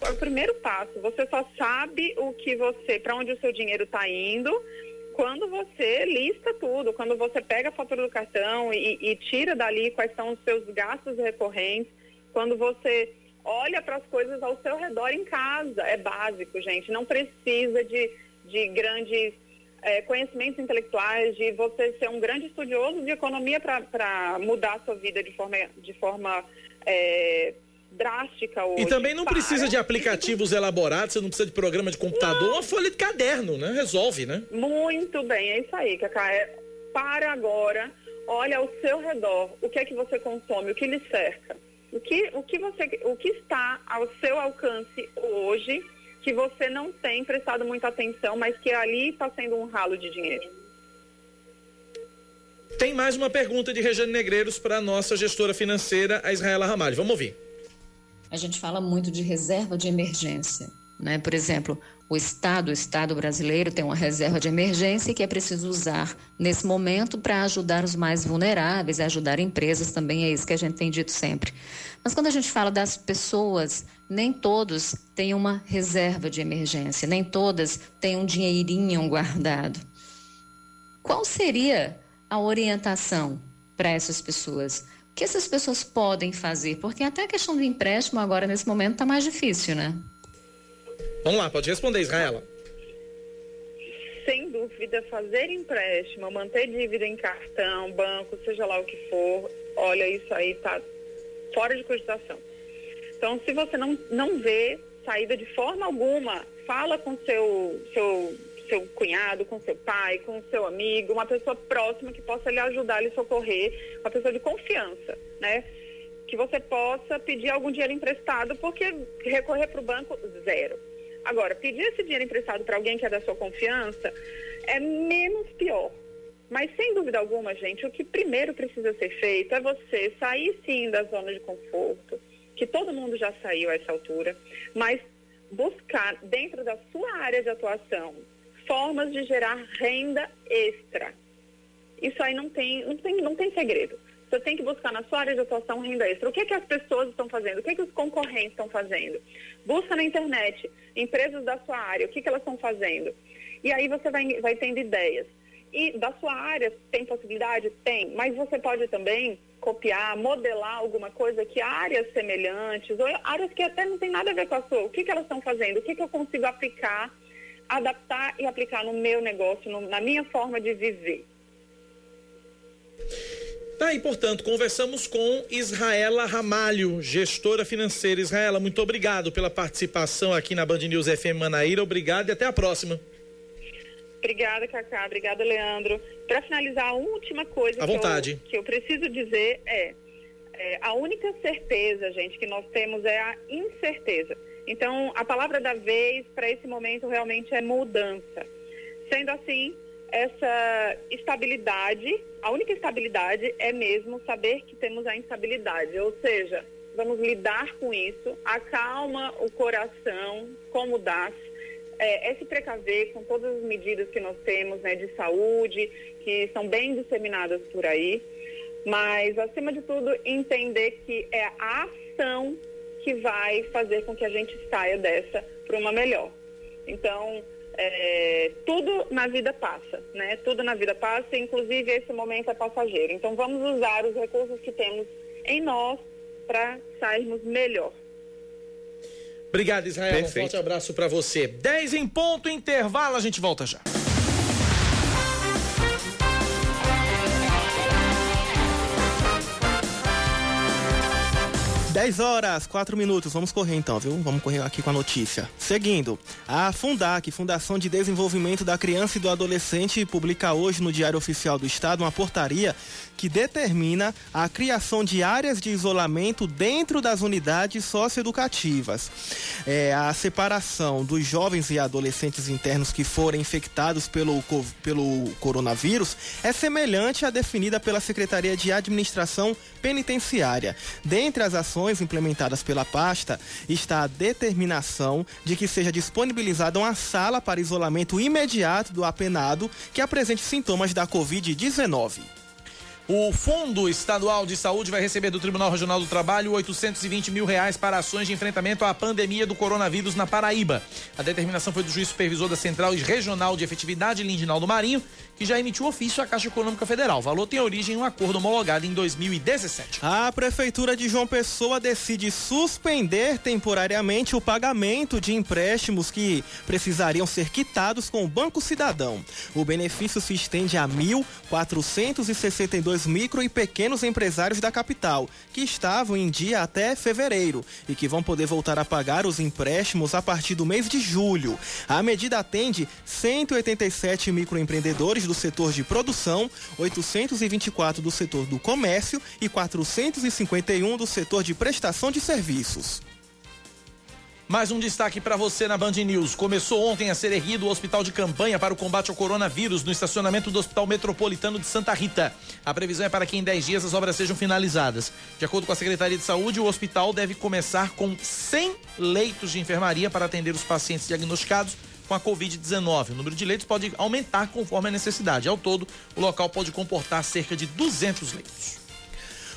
É o primeiro passo. Você só sabe o que você, para onde o seu dinheiro está indo, quando você lista tudo, quando você pega a fatura do cartão e, e tira dali quais são os seus gastos recorrentes, quando você olha para as coisas ao seu redor em casa. É básico, gente. Não precisa de de grandes é, conhecimentos intelectuais, de você ser um grande estudioso de economia para mudar a sua vida de forma, de forma é, drástica hoje. E também não para. precisa de aplicativos elaborados, você não precisa de programa de computador, não. uma folha de caderno, né? Resolve, né? Muito bem, é isso aí, Cacá. É, para agora, olha ao seu redor, o que é que você consome, o que lhe cerca. O que, o que, você, o que está ao seu alcance hoje que você não tem prestado muita atenção, mas que ali está sendo um ralo de dinheiro. Tem mais uma pergunta de Regiane Negreiros para a nossa gestora financeira, a Israela Ramalho. Vamos ouvir. A gente fala muito de reserva de emergência. Né? Por exemplo, o Estado, o Estado brasileiro tem uma reserva de emergência que é preciso usar nesse momento para ajudar os mais vulneráveis, ajudar empresas também, é isso que a gente tem dito sempre. Mas quando a gente fala das pessoas, nem todos têm uma reserva de emergência, nem todas têm um dinheirinho guardado. Qual seria a orientação para essas pessoas? O que essas pessoas podem fazer? Porque até a questão do empréstimo agora, nesse momento, está mais difícil, né? Vamos lá, pode responder, Israela. Sem dúvida, fazer empréstimo, manter dívida em cartão, banco, seja lá o que for, olha, isso aí está fora de cogitação. Então, se você não, não vê saída de forma alguma, fala com seu, seu, seu cunhado, com seu pai, com seu amigo, uma pessoa próxima que possa lhe ajudar, lhe socorrer, uma pessoa de confiança, né? Que você possa pedir algum dinheiro emprestado, porque recorrer para o banco, zero. Agora, pedir esse dinheiro emprestado para alguém que é da sua confiança é menos pior. Mas, sem dúvida alguma, gente, o que primeiro precisa ser feito é você sair sim da zona de conforto, que todo mundo já saiu a essa altura, mas buscar dentro da sua área de atuação formas de gerar renda extra. Isso aí não tem, não tem, não tem segredo. Você tem que buscar na sua área de atuação renda extra. O que, é que as pessoas estão fazendo? O que, é que os concorrentes estão fazendo? Busca na internet, empresas da sua área, o que, que elas estão fazendo. E aí você vai, vai tendo ideias. E da sua área tem possibilidade? Tem, mas você pode também copiar, modelar alguma coisa que áreas semelhantes, ou áreas que até não tem nada a ver com a sua, o que, que elas estão fazendo, o que, que eu consigo aplicar, adaptar e aplicar no meu negócio, no, na minha forma de viver. Tá, e portanto, conversamos com Israela Ramalho, gestora financeira. Israela, muito obrigado pela participação aqui na Band News FM Manaíra. Obrigado e até a próxima. Obrigada, Cacá. Obrigada, Leandro. Para finalizar, a última coisa que. Eu, que eu preciso dizer é, é, a única certeza, gente, que nós temos é a incerteza. Então, a palavra da vez para esse momento realmente é mudança. Sendo assim, essa estabilidade, a única estabilidade é mesmo saber que temos a instabilidade, ou seja, vamos lidar com isso, acalma o coração, como dá é, é, se precaver com todas as medidas que nós temos né, de saúde, que são bem disseminadas por aí, mas, acima de tudo, entender que é a ação que vai fazer com que a gente saia dessa para uma melhor. Então, é, tudo na vida passa, né? Tudo na vida passa, inclusive esse momento é passageiro. Então vamos usar os recursos que temos em nós para sairmos melhor. Obrigado, Israel. Perfeito. Um forte abraço para você. 10 em ponto, intervalo, a gente volta já. 10 horas, 4 minutos. Vamos correr então, viu? Vamos correr aqui com a notícia. Seguindo, a Fundac, Fundação de Desenvolvimento da Criança e do Adolescente, publica hoje no Diário Oficial do Estado uma portaria que determina a criação de áreas de isolamento dentro das unidades socioeducativas. É, a separação dos jovens e adolescentes internos que forem infectados pelo, pelo coronavírus é semelhante à definida pela Secretaria de Administração Penitenciária. Dentre as ações implementadas pela pasta está a determinação de que seja disponibilizada uma sala para isolamento imediato do apenado que apresente sintomas da Covid-19. O Fundo Estadual de Saúde vai receber do Tribunal Regional do Trabalho 820 mil reais para ações de enfrentamento à pandemia do coronavírus na Paraíba. A determinação foi do juiz supervisor da Central Regional de Efetividade, Lindinaldo Marinho, que já emitiu ofício à Caixa Econômica Federal. O valor tem origem em um acordo homologado em 2017. A Prefeitura de João Pessoa decide suspender temporariamente o pagamento de empréstimos que precisariam ser quitados com o Banco Cidadão. O benefício se estende a 1.462 micro e pequenos empresários da capital, que estavam em dia até fevereiro e que vão poder voltar a pagar os empréstimos a partir do mês de julho. A medida atende 187 microempreendedores do setor de produção, 824 do setor do comércio e 451 do setor de prestação de serviços. Mais um destaque para você na Band News. Começou ontem a ser erguido o hospital de campanha para o combate ao coronavírus no estacionamento do Hospital Metropolitano de Santa Rita. A previsão é para que em 10 dias as obras sejam finalizadas. De acordo com a Secretaria de Saúde, o hospital deve começar com 100 leitos de enfermaria para atender os pacientes diagnosticados com a Covid-19. O número de leitos pode aumentar conforme a necessidade. Ao todo, o local pode comportar cerca de 200 leitos.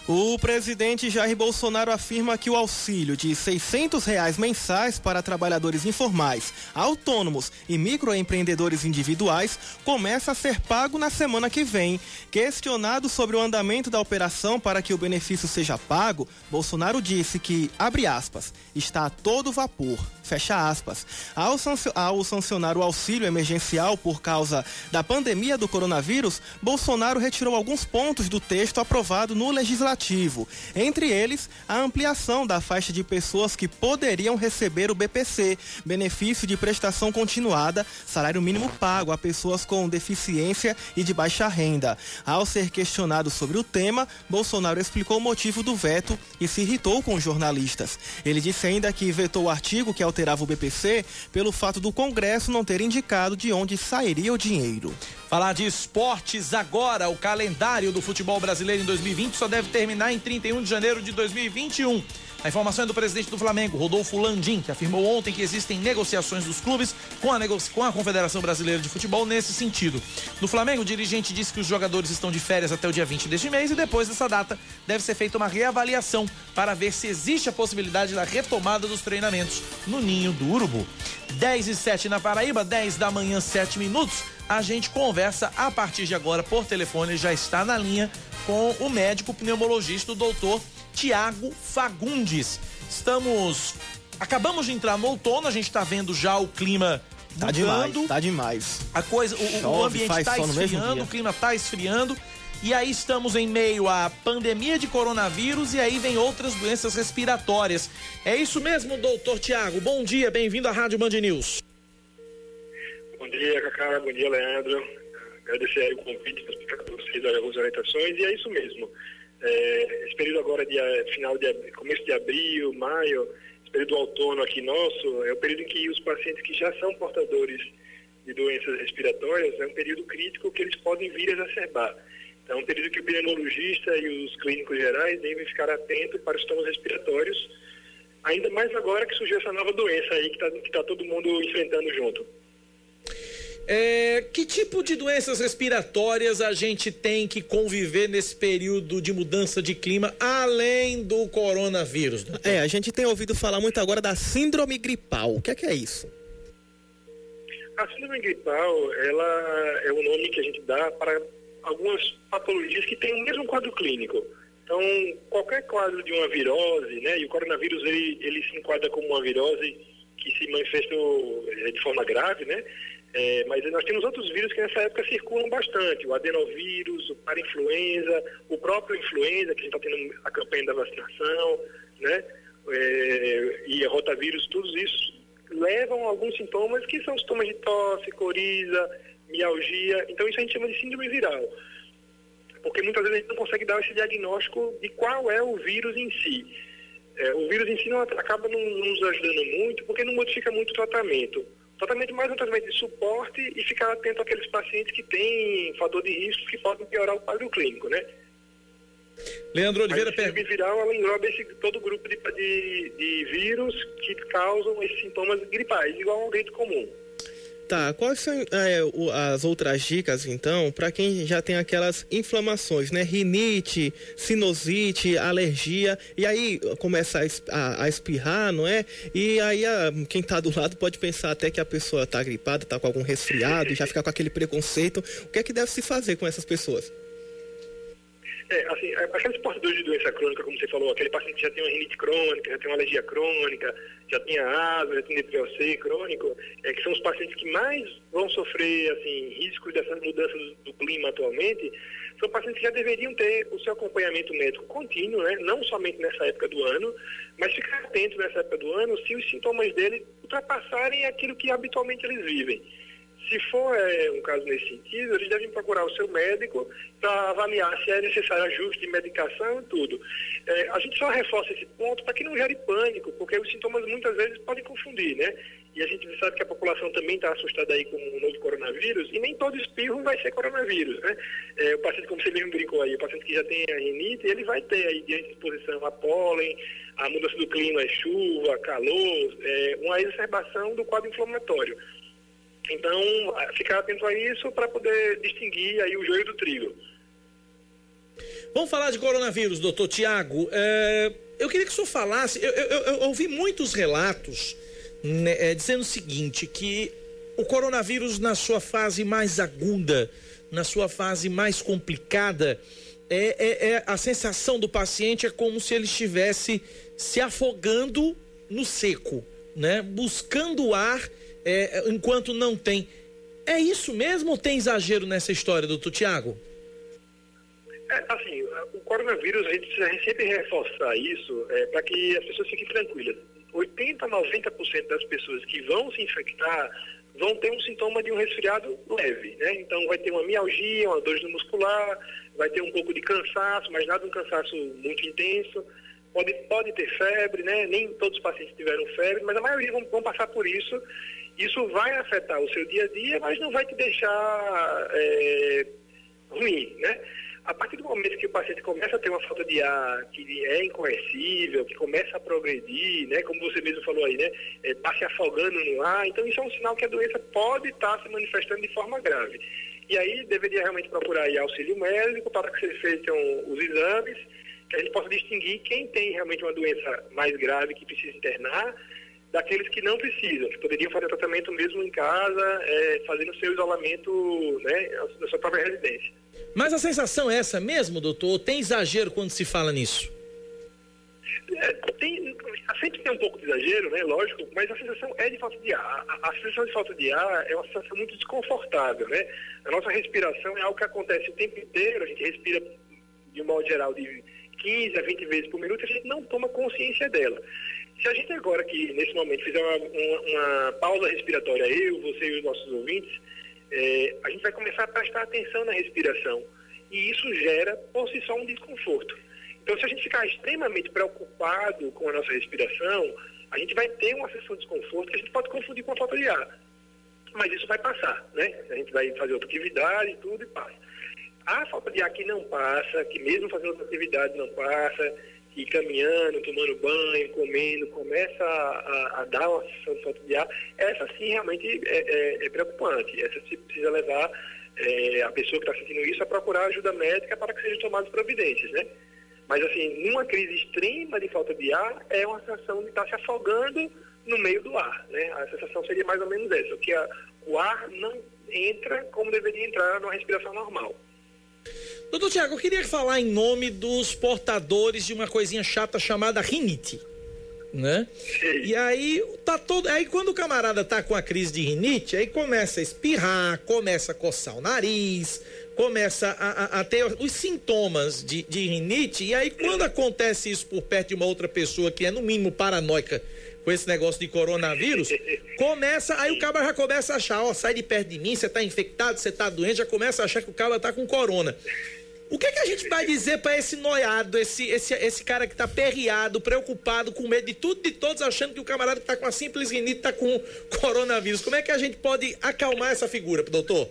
O presidente Jair Bolsonaro afirma que o auxílio de 600 reais mensais para trabalhadores informais, autônomos e microempreendedores individuais começa a ser pago na semana que vem. Questionado sobre o andamento da operação para que o benefício seja pago, Bolsonaro disse que, abre aspas, está a todo vapor. Fecha aspas. Ao, ao sancionar o auxílio emergencial por causa da pandemia do coronavírus, Bolsonaro retirou alguns pontos do texto aprovado no legislativo. Entre eles, a ampliação da faixa de pessoas que poderiam receber o BPC, benefício de prestação continuada, salário mínimo pago a pessoas com deficiência e de baixa renda. Ao ser questionado sobre o tema, Bolsonaro explicou o motivo do veto e se irritou com os jornalistas. Ele disse ainda que vetou o artigo que alterava o BPC pelo fato do Congresso não ter indicado de onde sairia o dinheiro. Falar de esportes agora, o calendário do futebol brasileiro em 2020 só deve terminar em 31 de janeiro de 2021. A informação é do presidente do Flamengo, Rodolfo Landim, que afirmou ontem que existem negociações dos clubes com a, com a Confederação Brasileira de Futebol nesse sentido. No Flamengo, o dirigente disse que os jogadores estão de férias até o dia 20 deste mês e depois dessa data deve ser feita uma reavaliação para ver se existe a possibilidade da retomada dos treinamentos no Ninho do Urubu. 10 e 7 na Paraíba, 10 da manhã, 7 minutos. A gente conversa a partir de agora por telefone, já está na linha com o médico pneumologista, o doutor Tiago Fagundes. Estamos. Acabamos de entrar no outono, a gente está vendo já o clima Tá demais, tá demais. A coisa, o, Chove, o ambiente está esfriando, o clima está esfriando. E aí estamos em meio à pandemia de coronavírus e aí vem outras doenças respiratórias. É isso mesmo, doutor Tiago. Bom dia, bem-vindo à Rádio Band News. Bom dia, Cacá. Bom dia, Leandro. Agradecer o convite para vocês algumas orientações e é isso mesmo. É, esse período agora de final de começo de abril, maio, esse período outono aqui nosso, é o período em que os pacientes que já são portadores de doenças respiratórias é um período crítico que eles podem vir a exacerbar. Então, é um período que o pneumologista e os clínicos gerais devem ficar atentos para os sintomas respiratórios, ainda mais agora que surgiu essa nova doença aí que está tá todo mundo enfrentando junto. É, que tipo de doenças respiratórias a gente tem que conviver nesse período de mudança de clima, além do coronavírus? Doutor? É, a gente tem ouvido falar muito agora da síndrome gripal. O que é, que é isso? A síndrome gripal, ela é o nome que a gente dá para algumas patologias que têm o mesmo quadro clínico. Então, qualquer quadro de uma virose, né, e o coronavírus ele, ele se enquadra como uma virose que se manifesta é, de forma grave, né, é, mas nós temos outros vírus que nessa época circulam bastante, o adenovírus, o parainfluenza, o próprio influenza, que a gente está tendo a campanha da vacinação, né? É, e rotavírus, tudo isso levam a alguns sintomas que são sintomas de tosse, coriza, mialgia. Então isso a gente chama de síndrome viral. Porque muitas vezes a gente não consegue dar esse diagnóstico de qual é o vírus em si. É, o vírus em si não, acaba não, não nos ajudando muito porque não modifica muito o tratamento tratamento mais um tratamento de suporte e ficar atento àqueles pacientes que têm fator de risco que podem piorar o quadro clínico, né? Leandro Oliveira a síndrome viral ela engloba esse, todo o grupo de, de, de vírus que causam esses sintomas gripais, igual a um gripe comum. Tá, quais são é, as outras dicas, então, para quem já tem aquelas inflamações, né? Rinite, sinusite, alergia, e aí começa a, es- a- a espirrar, não é? E aí a- quem tá do lado pode pensar até que a pessoa tá gripada, tá com algum resfriado, já fica com aquele preconceito. O que é que deve se fazer com essas pessoas? É, assim, é, aqueles portadores de doença crônica, como você falou, aquele paciente que já tem uma rinite crônica, já tem uma alergia crônica, já tem asma, já tem DPLC crônico, é, que são os pacientes que mais vão sofrer, assim, riscos dessas mudanças do clima atualmente, são pacientes que já deveriam ter o seu acompanhamento médico contínuo, né, não somente nessa época do ano, mas ficar atento nessa época do ano se os sintomas dele ultrapassarem aquilo que habitualmente eles vivem. Se for é, um caso nesse sentido, eles devem procurar o seu médico para avaliar se é necessário ajuste de medicação e tudo. É, a gente só reforça esse ponto para que não gere pânico, porque os sintomas muitas vezes podem confundir, né? E a gente sabe que a população também está assustada aí com o novo coronavírus, e nem todo espirro vai ser coronavírus, né? É, o paciente, como você mesmo brincou aí, o paciente que já tem a rinite, ele vai ter aí diante de exposição a pólen, a mudança do clima, chuva, calor, é, uma exacerbação do quadro inflamatório. Então, ficar atento a isso para poder distinguir aí o joio do trigo. Vamos falar de coronavírus, doutor Tiago. É, eu queria que o senhor falasse. Eu, eu- eu- eu ouvi muitos relatos né, é, dizendo o seguinte: que o coronavírus, na sua fase mais aguda, na sua fase mais complicada, é, é- é- a sensação do paciente é como se ele estivesse se afogando no seco, né? Buscando ar é, enquanto não tem. É isso mesmo ou tem exagero nessa história, doutor Tiago? É, assim, o coronavírus, a gente precisa sempre reforçar isso para que as pessoas fiquem tranquilas. 80 a 90% das pessoas que vão se infectar vão ter um sintoma de um resfriado leve, né? Então vai ter uma mialgia, uma dor muscular, vai ter um pouco de cansaço, mas nada um cansaço muito intenso. Pode, pode ter febre, né? Nem todos os pacientes tiveram febre, mas a maioria vão, vão passar por isso. Isso vai afetar o seu dia a dia, mas não vai te deixar é, ruim, né? A partir do momento que o paciente começa a ter uma falta de ar que é incoercível, que começa a progredir, né, como você mesmo falou aí, né, está se afogando no ar, então isso é um sinal que a doença pode estar se manifestando de forma grave. E aí deveria realmente procurar aí auxílio médico para que se feitam os exames, que a gente possa distinguir quem tem realmente uma doença mais grave que precisa internar, daqueles que não precisam, que poderiam fazer tratamento mesmo em casa, é, fazendo seu isolamento né, na sua própria residência. Mas a sensação é essa mesmo, doutor? Ou tem exagero quando se fala nisso? É, tem, sempre tem um pouco de exagero, né? Lógico, mas a sensação é de falta de ar. A, a sensação de falta de ar é uma sensação muito desconfortável, né? A nossa respiração é algo que acontece o tempo inteiro, a gente respira de um modo geral de 15 a 20 vezes por minuto, a gente não toma consciência dela. Se a gente agora que nesse momento fizer uma, uma, uma pausa respiratória, eu, você e os nossos ouvintes, é, a gente vai começar a prestar atenção na respiração. E isso gera por si só um desconforto. Então, se a gente ficar extremamente preocupado com a nossa respiração, a gente vai ter uma sensação de desconforto que a gente pode confundir com a falta de ar. Mas isso vai passar, né? A gente vai fazer outra atividade e tudo e passa. A falta de ar que não passa, que mesmo fazendo outra atividade não passa, que caminhando, tomando banho, comendo, começa a, a, a dar uma sensação de falta de ar, essa sim realmente é, é, é preocupante. Essa se precisa levar é, a pessoa que está sentindo isso a procurar ajuda médica para que sejam tomadas providências, né? Mas assim, numa crise extrema de falta de ar, é uma sensação de estar se afogando no meio do ar, né? A sensação seria mais ou menos essa, que a, o ar não entra como deveria entrar numa respiração normal. Doutor Tiago, eu queria falar em nome dos portadores de uma coisinha chata chamada rinite. Né? E aí tá todo, aí quando o camarada tá com a crise de rinite, aí começa a espirrar, começa a coçar o nariz, começa a, a, a ter os sintomas de, de rinite, e aí quando acontece isso por perto de uma outra pessoa que é no mínimo paranoica com esse negócio de coronavírus, começa, aí o cara já começa a achar, ó, sai de perto de mim, você tá infectado, você tá doente, já começa a achar que o cara tá com corona. O que, que a gente vai dizer para esse noiado, esse, esse, esse cara que tá perreado, preocupado, com medo de tudo de todos, achando que o camarada que tá com a simples rinite tá com coronavírus? Como é que a gente pode acalmar essa figura, doutor?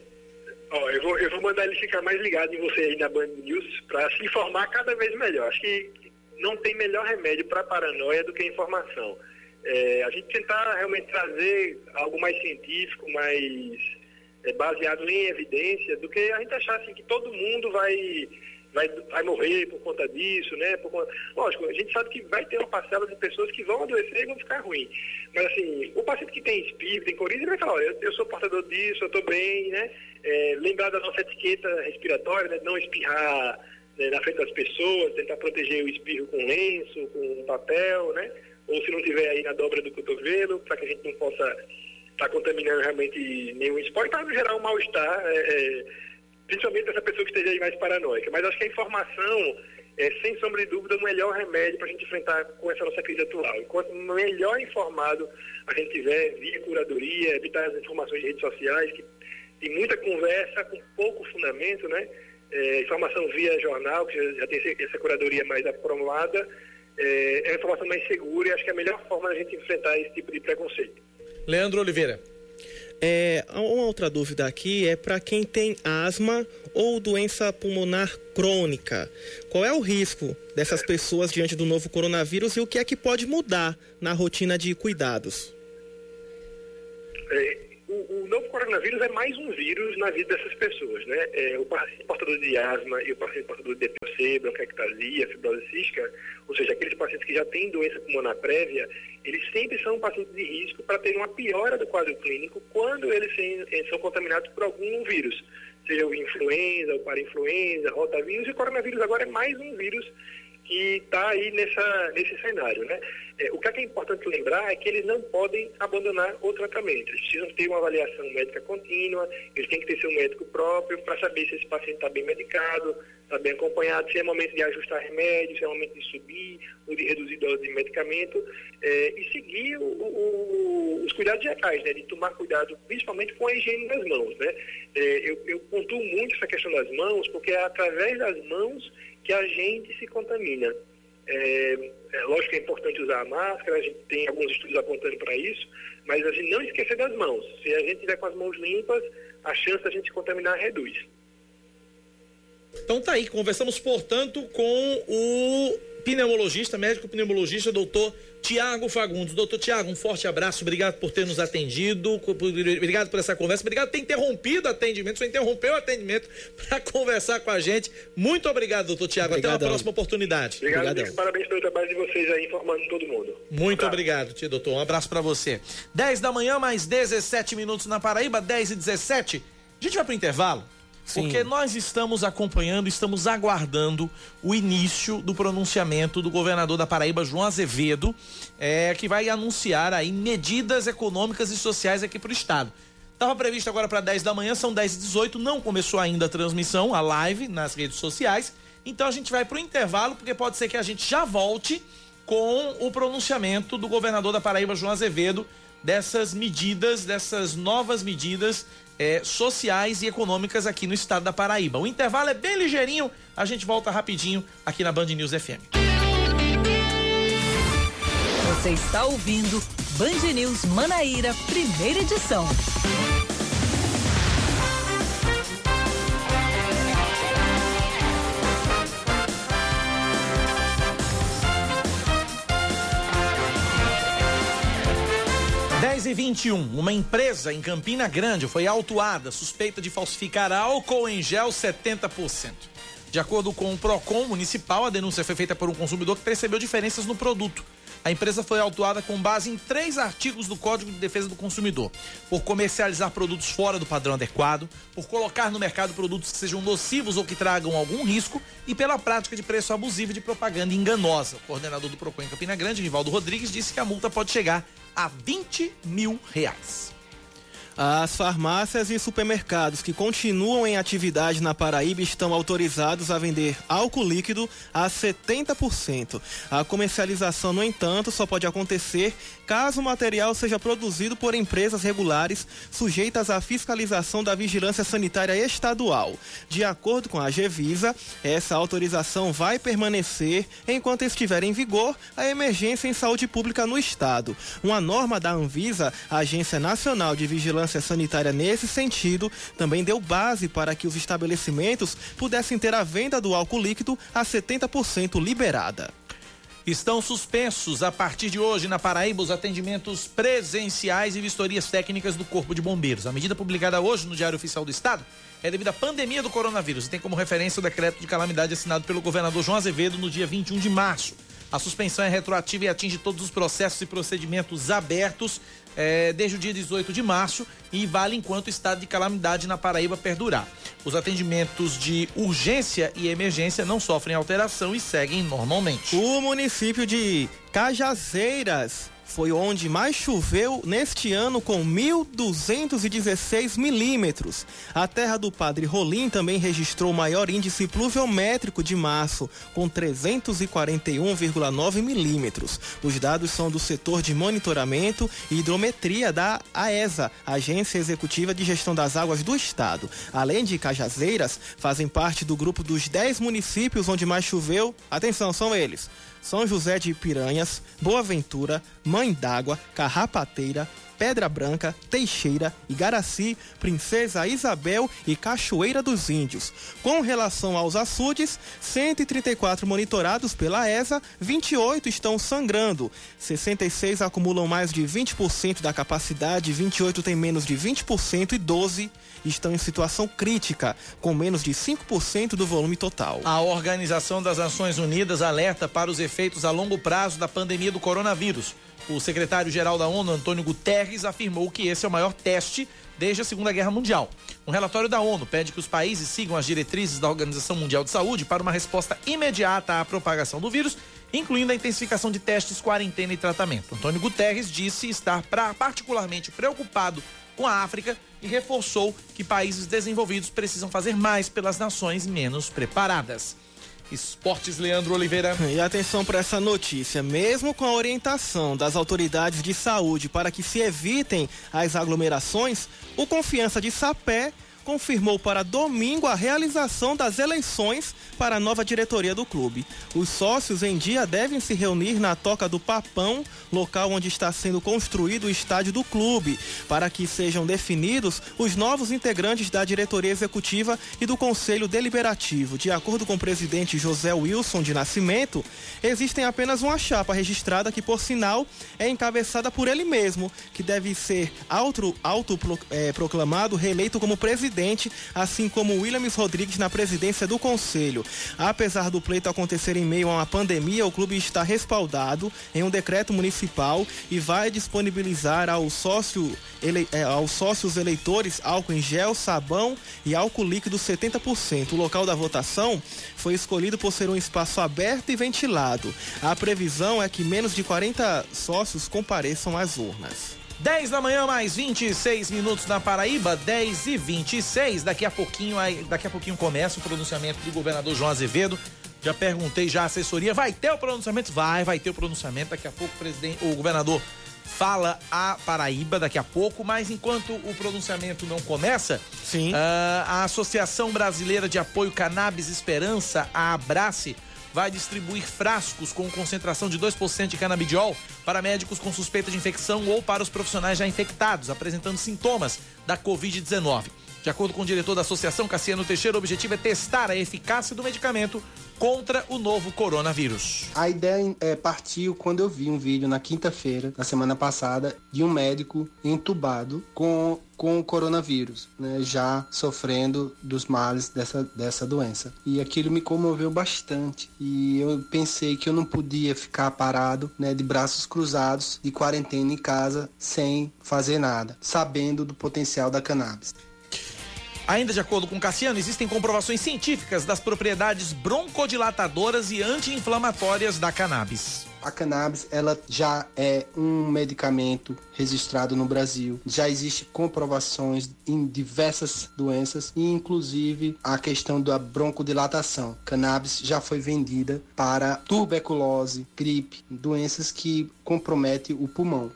Ó, eu vou, eu vou mandar ele ficar mais ligado em você aí na Band News para se informar cada vez melhor. Acho que não tem melhor remédio para paranoia do que informação. É, a gente tentar realmente trazer algo mais científico, mais é, baseado em evidência, do que a gente achar assim, que todo mundo vai, vai, vai morrer por conta disso, né? Por conta... Lógico, a gente sabe que vai ter uma parcela de pessoas que vão adoecer e vão ficar ruim. Mas assim, o paciente que tem espírito, tem coriza, ele vai falar, eu, eu sou portador disso, eu estou bem, né? É, lembrar da nossa etiqueta respiratória, né? não espirrar né, na frente das pessoas, tentar proteger o espirro com lenço, com papel, né? Ou se não tiver aí na dobra do cotovelo, para que a gente não possa estar tá contaminando realmente nenhum esporte, para gerar um mal-estar, é, é, principalmente essa pessoa que esteja aí mais paranoica. Mas acho que a informação é, sem sombra de dúvida, o melhor remédio para a gente enfrentar com essa nossa crise atual. Enquanto melhor informado a gente tiver via curadoria, evitar as informações de redes sociais, que tem muita conversa com pouco fundamento, né? É, informação via jornal, que já tem essa curadoria mais aprumada, é, é a informação mais segura e acho que é a melhor forma da gente enfrentar esse tipo de preconceito. Leandro Oliveira. É, uma outra dúvida aqui é para quem tem asma ou doença pulmonar crônica. Qual é o risco dessas pessoas diante do novo coronavírus e o que é que pode mudar na rotina de cuidados? É, o, o, novo coronavírus é mais um vírus na vida dessas pessoas, né? É, o paciente portador de asma e o paciente portador de DPC, bronquiectasia, fibrose cística, ou seja, aqueles pacientes que já têm doença pulmonar prévia, eles sempre são pacientes de risco para ter uma piora do quadro clínico quando eles são contaminados por algum vírus, seja o influenza, o parainfluenza, rotavírus, e o coronavírus agora é mais um vírus que está aí nessa, nesse cenário. Né? É, o que é, que é importante lembrar é que eles não podem abandonar o tratamento. Eles precisam ter uma avaliação médica contínua, eles têm que ter seu médico próprio para saber se esse paciente está bem medicado, está bem acompanhado, se é momento de ajustar remédios, se é momento de subir ou de reduzir dose de medicamento, é, e seguir o, o, os cuidados gerais, né? de tomar cuidado principalmente com a higiene das mãos. Né? É, eu, eu pontuo muito essa questão das mãos, porque é através das mãos que a gente se contamina. É, é, lógico que é importante usar a máscara, a gente tem alguns estudos apontando para isso, mas a gente não esquecer das mãos. Se a gente tiver com as mãos limpas, a chance da gente se contaminar reduz. Então tá aí, conversamos, portanto, com o pneumologista, médico pneumologista, doutor Tiago Fagundes. Doutor Tiago, um forte abraço, obrigado por ter nos atendido, obrigado por essa conversa, obrigado por ter interrompido o atendimento, só interrompeu o atendimento [LAUGHS] para conversar com a gente. Muito obrigado, doutor Tiago, até uma próxima oportunidade. Obrigado, Obrigadão. parabéns pelo trabalho de vocês aí, informando todo mundo. Muito um obrigado, tio doutor, um abraço para você. 10 da manhã, mais 17 minutos na Paraíba, 10 e 17. A gente vai pro intervalo. Sim. Porque nós estamos acompanhando, estamos aguardando o início do pronunciamento do governador da Paraíba, João Azevedo, é, que vai anunciar aí medidas econômicas e sociais aqui para o estado. Estava previsto agora para 10 da manhã, são 10 e 18 não começou ainda a transmissão, a live nas redes sociais. Então a gente vai para o intervalo, porque pode ser que a gente já volte com o pronunciamento do governador da Paraíba, João Azevedo, dessas medidas, dessas novas medidas é, sociais e econômicas aqui no estado da Paraíba. O intervalo é bem ligeirinho, a gente volta rapidinho aqui na Band News FM. Você está ouvindo Band News Manaíra, primeira edição. 10 e 21, uma empresa em Campina Grande foi autuada suspeita de falsificar álcool em gel 70%. De acordo com o PROCON municipal, a denúncia foi feita por um consumidor que percebeu diferenças no produto. A empresa foi autuada com base em três artigos do Código de Defesa do Consumidor: por comercializar produtos fora do padrão adequado, por colocar no mercado produtos que sejam nocivos ou que tragam algum risco e pela prática de preço abusivo de propaganda enganosa. O coordenador do PROCON em Campina Grande, Nivaldo Rodrigues, disse que a multa pode chegar a 20 mil reais. As farmácias e supermercados que continuam em atividade na Paraíba estão autorizados a vender álcool líquido a 70%. A comercialização, no entanto, só pode acontecer caso o material seja produzido por empresas regulares sujeitas à fiscalização da Vigilância Sanitária Estadual. De acordo com a Gevisa, essa autorização vai permanecer enquanto estiver em vigor a emergência em saúde pública no estado. Uma norma da Anvisa, Agência Nacional de Vigilância vigilância sanitária nesse sentido também deu base para que os estabelecimentos pudessem ter a venda do álcool líquido a 70% liberada. Estão suspensos a partir de hoje na Paraíba os atendimentos presenciais e vistorias técnicas do Corpo de Bombeiros. A medida publicada hoje no Diário Oficial do Estado é devido à pandemia do coronavírus e tem como referência o decreto de calamidade assinado pelo governador João Azevedo no dia 21 de março. A suspensão é retroativa e atinge todos os processos e procedimentos abertos é, desde o dia 18 de março e vale enquanto o estado de calamidade na Paraíba perdurar. Os atendimentos de urgência e emergência não sofrem alteração e seguem normalmente. O município de Cajazeiras foi onde mais choveu neste ano com 1.216 milímetros. A terra do Padre Rolim também registrou o maior índice pluviométrico de março, com 341,9 milímetros. Os dados são do setor de monitoramento e hidrometria da AESA, Agência Executiva de Gestão das Águas do Estado. Além de Cajazeiras, fazem parte do grupo dos 10 municípios onde mais choveu. Atenção, são eles. São José de Piranhas, Boa Ventura, Mãe d'Água, Carrapateira, Pedra Branca, Teixeira, Igaraci, Princesa Isabel e Cachoeira dos Índios. Com relação aos açudes, 134 monitorados pela ESA, 28 estão sangrando, 66 acumulam mais de 20% da capacidade, 28 têm menos de 20% e 12 estão em situação crítica, com menos de 5% do volume total. A Organização das Nações Unidas alerta para os efeitos a longo prazo da pandemia do coronavírus. O secretário-geral da ONU, Antônio Guterres, afirmou que esse é o maior teste desde a Segunda Guerra Mundial. Um relatório da ONU pede que os países sigam as diretrizes da Organização Mundial de Saúde para uma resposta imediata à propagação do vírus, incluindo a intensificação de testes, quarentena e tratamento. Antônio Guterres disse estar particularmente preocupado com a África e reforçou que países desenvolvidos precisam fazer mais pelas nações menos preparadas. Esportes Leandro Oliveira. E atenção para essa notícia. Mesmo com a orientação das autoridades de saúde para que se evitem as aglomerações, o Confiança de Sapé confirmou para domingo a realização das eleições para a nova diretoria do clube. Os sócios em dia devem se reunir na Toca do Papão, local onde está sendo construído o estádio do clube, para que sejam definidos os novos integrantes da diretoria executiva e do conselho deliberativo. De acordo com o presidente José Wilson de Nascimento, existem apenas uma chapa registrada que, por sinal, é encabeçada por ele mesmo, que deve ser autoproclamado, auto, é, reeleito como presidente presidente, assim como Williams Rodrigues na presidência do conselho. Apesar do pleito acontecer em meio a uma pandemia, o clube está respaldado em um decreto municipal e vai disponibilizar ao sócio, ele, é, aos sócios eleitores álcool em gel, sabão e álcool líquido 70%. O local da votação foi escolhido por ser um espaço aberto e ventilado. A previsão é que menos de 40 sócios compareçam às urnas. 10 da manhã, mais 26 minutos na Paraíba, 10 e 26. Daqui a pouquinho, daqui a pouquinho começa o pronunciamento do governador João Azevedo. Já perguntei já a assessoria, vai ter o pronunciamento? Vai, vai ter o pronunciamento. Daqui a pouco o presidente, o governador fala a Paraíba daqui a pouco, mas enquanto o pronunciamento não começa, Sim. Uh, a Associação Brasileira de Apoio Cannabis Esperança, a Abrace, vai distribuir frascos com concentração de 2% de canabidiol para médicos com suspeita de infecção ou para os profissionais já infectados, apresentando sintomas da Covid-19. De acordo com o diretor da associação, Cassiano Teixeira, o objetivo é testar a eficácia do medicamento contra o novo coronavírus. A ideia é, partiu quando eu vi um vídeo na quinta-feira, na semana passada, de um médico entubado com, com o coronavírus, né, já sofrendo dos males dessa, dessa doença. E aquilo me comoveu bastante. E eu pensei que eu não podia ficar parado, né, de braços cruzados, de quarentena em casa, sem fazer nada, sabendo do potencial da cannabis. Ainda de acordo com Cassiano, existem comprovações científicas das propriedades broncodilatadoras e anti-inflamatórias da cannabis. A cannabis, ela já é um medicamento registrado no Brasil. Já existe comprovações em diversas doenças inclusive a questão da broncodilatação. Cannabis já foi vendida para tuberculose, gripe, doenças que comprometem o pulmão.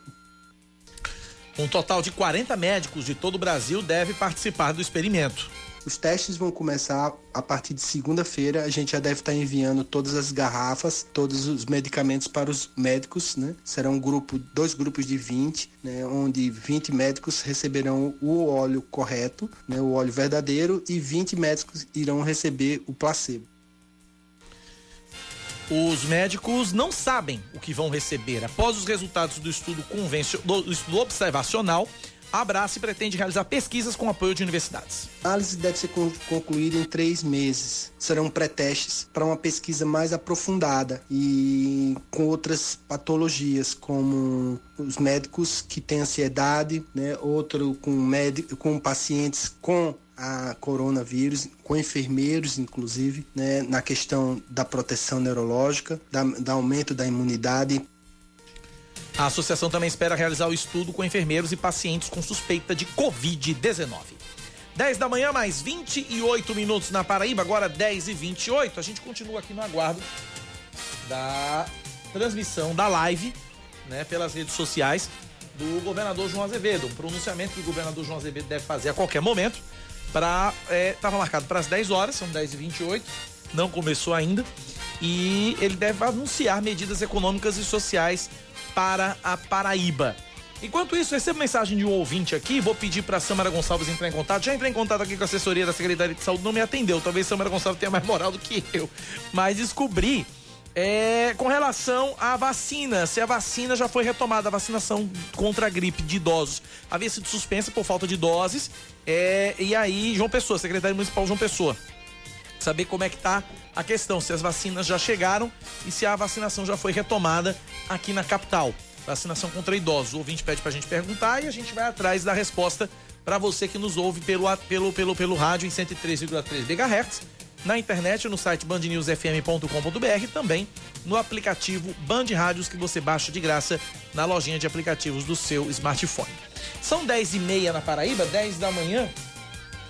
Um total de 40 médicos de todo o Brasil deve participar do experimento. Os testes vão começar a partir de segunda-feira. A gente já deve estar enviando todas as garrafas, todos os medicamentos para os médicos, né? Um grupo, dois grupos de 20, né? Onde 20 médicos receberão o óleo correto, né? O óleo verdadeiro e 20 médicos irão receber o placebo. Os médicos não sabem o que vão receber. Após os resultados do estudo, convencio... do estudo observacional, a Abrace pretende realizar pesquisas com apoio de universidades. A análise deve ser concluída em três meses. Serão pré-testes para uma pesquisa mais aprofundada e com outras patologias, como os médicos que têm ansiedade, né? outro com, médico, com pacientes com a coronavírus, com enfermeiros, inclusive, né, na questão da proteção neurológica, da, aumento da imunidade. A associação também espera realizar o estudo com enfermeiros e pacientes com suspeita de Covid-19. 10 da manhã, mais 28 minutos na Paraíba, agora 10 e 28. A gente continua aqui no aguardo da transmissão da live, né, pelas redes sociais do governador João Azevedo. Um pronunciamento que o governador João Azevedo deve fazer a qualquer momento para estava é, marcado para as 10 horas, são 10 e 28 não começou ainda, e ele deve anunciar medidas econômicas e sociais para a Paraíba. Enquanto isso, recebo mensagem de um ouvinte aqui, vou pedir para Samara Gonçalves entrar em contato. Já entrei em contato aqui com a assessoria da Secretaria de Saúde, não me atendeu. Talvez Samara Gonçalves tenha mais moral do que eu. Mas descobri é, com relação à vacina, se a vacina já foi retomada, a vacinação contra a gripe de idosos havia sido suspensa por falta de doses. É, e aí, João Pessoa, secretário municipal João Pessoa, saber como é que tá a questão, se as vacinas já chegaram e se a vacinação já foi retomada aqui na capital. Vacinação contra idosos. O ouvinte pede pra gente perguntar e a gente vai atrás da resposta para você que nos ouve pelo, pelo, pelo, pelo rádio em 103,3 MHz na internet no site bandnewsfm.com.br também no aplicativo Band Rádios que você baixa de graça na lojinha de aplicativos do seu smartphone. São 10 e meia na Paraíba, 10 da manhã,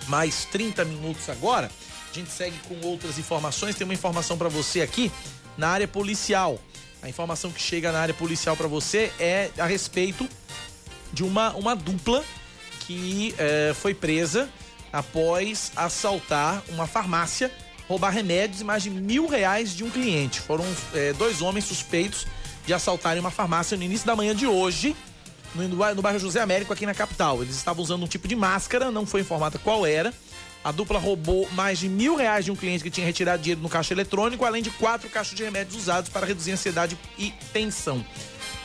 mais 30 minutos agora. A gente segue com outras informações. Tem uma informação para você aqui na área policial. A informação que chega na área policial para você é a respeito de uma, uma dupla que é, foi presa após assaltar uma farmácia roubar remédios e mais de mil reais de um cliente. Foram é, dois homens suspeitos de assaltarem uma farmácia no início da manhã de hoje, no, no bairro José Américo, aqui na capital. Eles estavam usando um tipo de máscara, não foi informada qual era. A dupla roubou mais de mil reais de um cliente que tinha retirado dinheiro no caixa eletrônico, além de quatro caixas de remédios usados para reduzir ansiedade e tensão.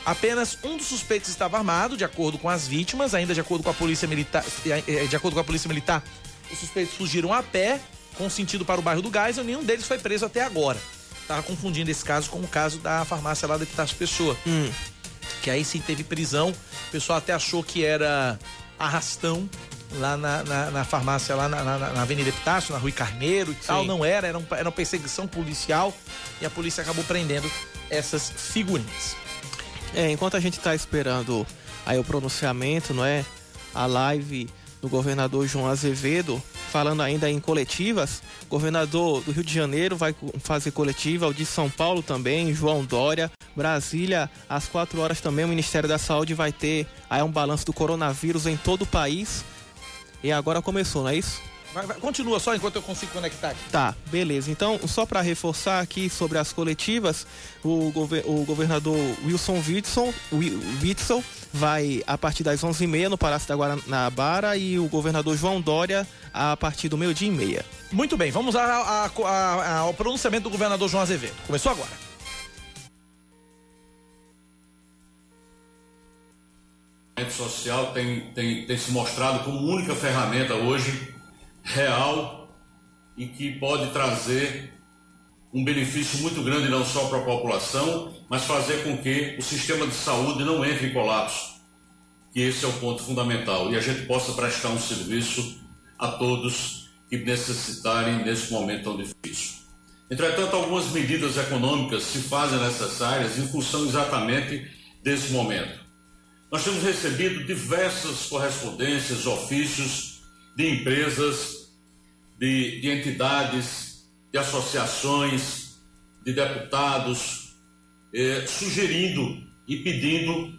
Apenas um dos suspeitos estava armado, de acordo com as vítimas, ainda de acordo com a polícia militar. Eh, de acordo com a polícia militar, os suspeitos fugiram a pé com sentido para o bairro do Gás, e nenhum deles foi preso até agora. Tava confundindo esse caso com o caso da farmácia lá da Epitácio Pessoa. Hum. Que aí sim teve prisão. O pessoal até achou que era arrastão lá na, na, na farmácia, lá na, na, na, Avenida Epitácio, na Rui Carneiro e sim. tal. Não era, era, um, era uma perseguição policial e a polícia acabou prendendo essas figurinhas. É, enquanto a gente está esperando aí o pronunciamento, não é? A live do governador João Azevedo, falando ainda em coletivas, governador do Rio de Janeiro vai fazer coletiva, o de São Paulo também, João Dória, Brasília, às 4 horas também o Ministério da Saúde vai ter aí um balanço do coronavírus em todo o país. E agora começou, não é isso? Vai, vai, continua só enquanto eu consigo conectar aqui. Tá, beleza. Então, só para reforçar aqui sobre as coletivas, o, gover o governador Wilson Witson, Witzel vai a partir das 11h30 no Palácio da Guanabara e o governador João Dória a partir do meio-dia e meia. Muito bem, vamos a, a, a, ao pronunciamento do governador João Azevedo. Começou agora. social tem, tem, tem se mostrado como única ferramenta hoje real e que pode trazer um benefício muito grande não só para a população, mas fazer com que o sistema de saúde não entre em colapso. Que esse é o ponto fundamental e a gente possa prestar um serviço a todos que necessitarem nesse momento tão difícil. Entretanto, algumas medidas econômicas se fazem necessárias em função exatamente desse momento. Nós temos recebido diversas correspondências, ofícios de empresas de, de entidades, de associações, de deputados, eh, sugerindo e pedindo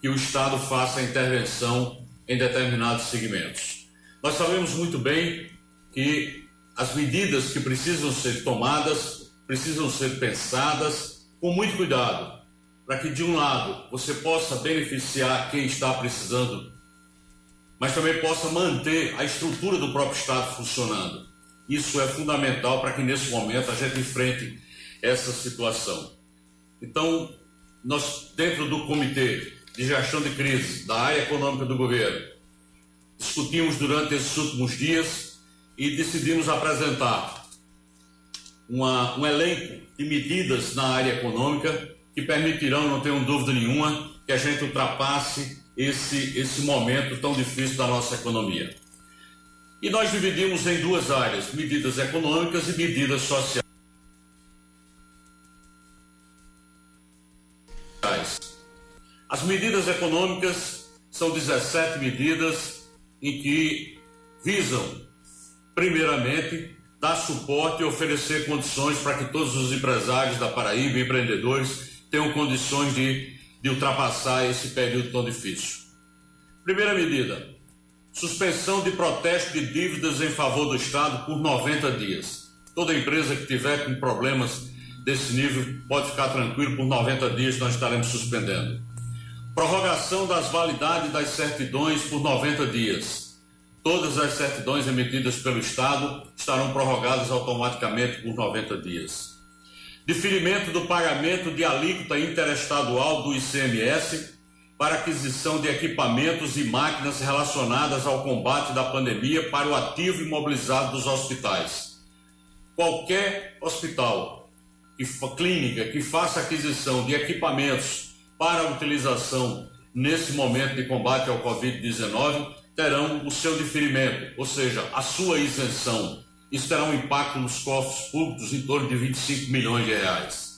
que o Estado faça intervenção em determinados segmentos. Nós sabemos muito bem que as medidas que precisam ser tomadas precisam ser pensadas com muito cuidado, para que de um lado você possa beneficiar quem está precisando, mas também possa manter a estrutura do próprio Estado funcionando. Isso é fundamental para que nesse momento a gente enfrente essa situação. Então, nós, dentro do Comitê de Gestão de Crise da área econômica do governo, discutimos durante esses últimos dias e decidimos apresentar uma, um elenco de medidas na área econômica que permitirão, não tenho dúvida nenhuma, que a gente ultrapasse esse, esse momento tão difícil da nossa economia. E nós dividimos em duas áreas: medidas econômicas e medidas sociais. As medidas econômicas são 17 medidas em que visam, primeiramente, dar suporte e oferecer condições para que todos os empresários da Paraíba, empreendedores, tenham condições de, de ultrapassar esse período tão difícil. Primeira medida: suspensão de protesto de dívidas em favor do Estado por 90 dias. Toda empresa que tiver com problemas desse nível pode ficar tranquilo, por 90 dias nós estaremos suspendendo. Prorrogação das validades das certidões por 90 dias. Todas as certidões emitidas pelo Estado estarão prorrogadas automaticamente por 90 dias. Diferimento do pagamento de alíquota interestadual do ICMS para aquisição de equipamentos e máquinas relacionadas ao combate da pandemia para o ativo imobilizado dos hospitais. Qualquer hospital, clínica que faça aquisição de equipamentos para utilização nesse momento de combate ao Covid-19 terão o seu diferimento, ou seja, a sua isenção. Isso terá um impacto nos cofres públicos em torno de 25 milhões de reais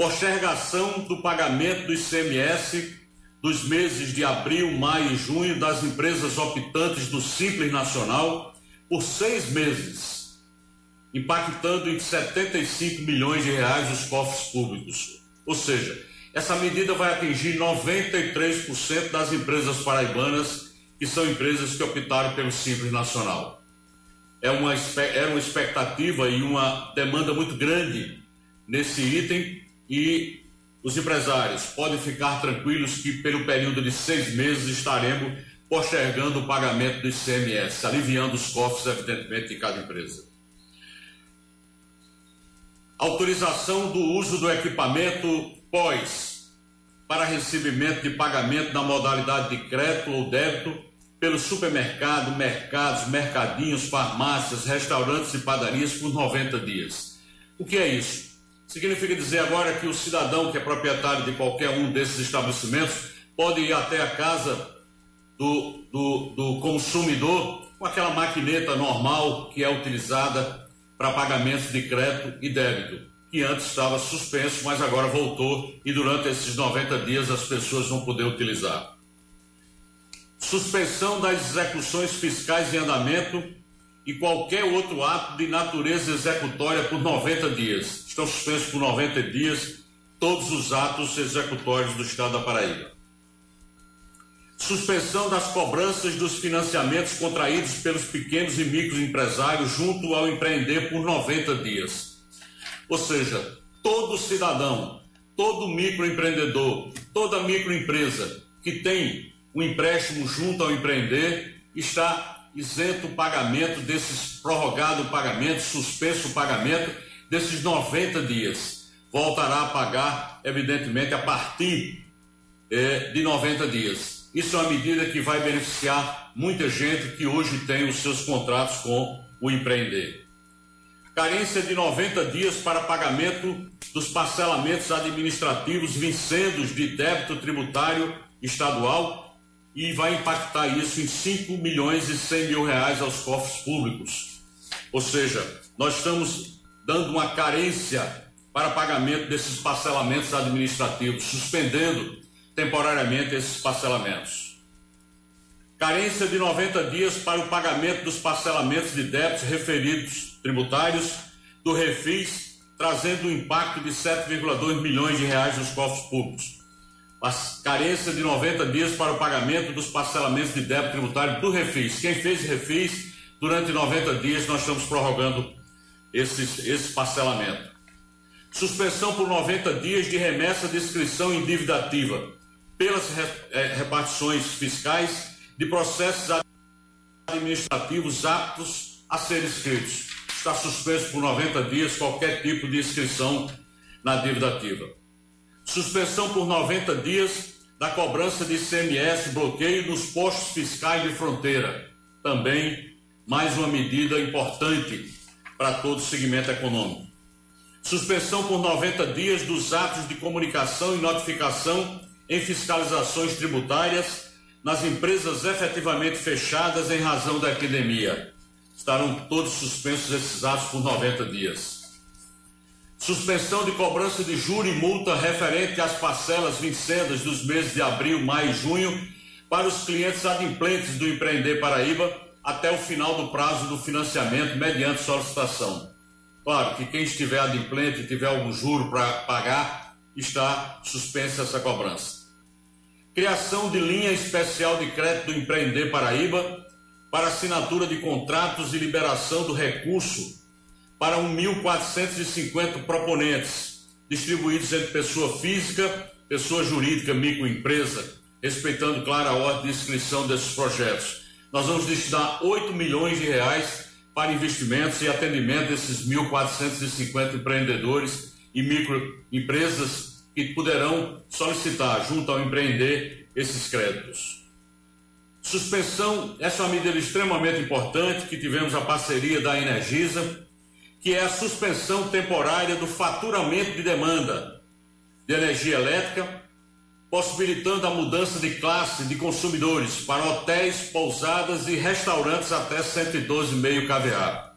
postergação do pagamento do ICMS dos meses de abril, maio e junho das empresas optantes do Simples Nacional por seis meses, impactando em 75 milhões de reais os cofres públicos. Ou seja, essa medida vai atingir 93% das empresas paraibanas que são empresas que optaram pelo Simples Nacional. É uma, era uma expectativa e uma demanda muito grande nesse item e os empresários podem ficar tranquilos que, pelo período de seis meses, estaremos postergando o pagamento do ICMS, aliviando os cofres, evidentemente, de cada empresa. Autorização do uso do equipamento pós para recebimento de pagamento na modalidade de crédito ou débito pelo supermercado, mercados, mercadinhos, farmácias, restaurantes e padarias por 90 dias. O que é isso? Significa dizer agora que o cidadão que é proprietário de qualquer um desses estabelecimentos pode ir até a casa do, do, do consumidor com aquela maquineta normal que é utilizada para pagamentos de crédito e débito, que antes estava suspenso, mas agora voltou e durante esses 90 dias as pessoas vão poder utilizar. Suspensão das execuções fiscais em andamento e qualquer outro ato de natureza executória por 90 dias. Estão suspensos por 90 dias todos os atos executórios do Estado da Paraíba. Suspensão das cobranças dos financiamentos contraídos pelos pequenos e microempresários junto ao empreender por 90 dias. Ou seja, todo cidadão, todo microempreendedor, toda microempresa que tem um empréstimo junto ao empreender está isento o pagamento desses prorrogado o pagamento, suspenso o pagamento desses 90 dias. Voltará a pagar, evidentemente, a partir é, de 90 dias. Isso é uma medida que vai beneficiar muita gente que hoje tem os seus contratos com o empreender. Carência de 90 dias para pagamento dos parcelamentos administrativos vincendos de débito tributário estadual e vai impactar isso em 5 milhões e 100 mil reais aos cofres públicos. Ou seja, nós estamos dando uma carência para pagamento desses parcelamentos administrativos, suspendendo temporariamente esses parcelamentos. Carência de 90 dias para o pagamento dos parcelamentos de débitos referidos tributários do Refis, trazendo um impacto de 7,2 milhões de reais nos cofres públicos a carência de 90 dias para o pagamento dos parcelamentos de débito tributário do Refis. Quem fez Refis durante 90 dias nós estamos prorrogando esse, esse parcelamento. Suspensão por 90 dias de remessa de inscrição em dívida ativa pelas eh, repartições fiscais de processos administrativos aptos a ser inscritos. Está suspenso por 90 dias qualquer tipo de inscrição na dívida ativa. Suspensão por 90 dias da cobrança de ICMS bloqueio nos postos fiscais de fronteira. Também mais uma medida importante para todo o segmento econômico. Suspensão por 90 dias dos atos de comunicação e notificação em fiscalizações tributárias nas empresas efetivamente fechadas em razão da epidemia. Estarão todos suspensos esses atos por 90 dias. Suspensão de cobrança de juro e multa referente às parcelas vincendas dos meses de abril, maio e junho para os clientes adimplentes do Empreender Paraíba até o final do prazo do financiamento mediante solicitação. Claro que quem estiver adimplente e tiver algum juro para pagar, está suspensa essa cobrança. Criação de linha especial de crédito do Empreender Paraíba para assinatura de contratos e liberação do recurso para 1.450 proponentes, distribuídos entre pessoa física, pessoa jurídica, microempresa, respeitando, claro, a ordem de inscrição desses projetos. Nós vamos destinar 8 milhões de reais para investimentos e atendimento desses 1.450 empreendedores e microempresas que poderão solicitar, junto ao empreender, esses créditos. Suspensão, essa é uma medida extremamente importante que tivemos a parceria da Energisa, que é a suspensão temporária do faturamento de demanda de energia elétrica, possibilitando a mudança de classe de consumidores para hotéis, pousadas e restaurantes até 112,5 kVA.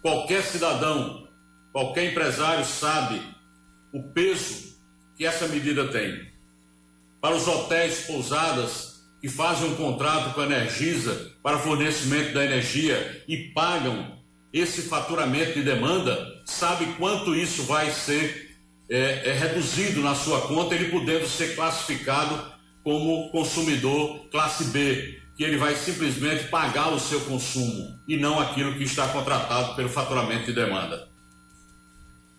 Qualquer cidadão, qualquer empresário sabe o peso que essa medida tem. Para os hotéis, pousadas que fazem um contrato com a Energisa para fornecimento da energia e pagam esse faturamento de demanda, sabe quanto isso vai ser é, é, reduzido na sua conta, ele podendo ser classificado como consumidor classe B, que ele vai simplesmente pagar o seu consumo e não aquilo que está contratado pelo faturamento de demanda.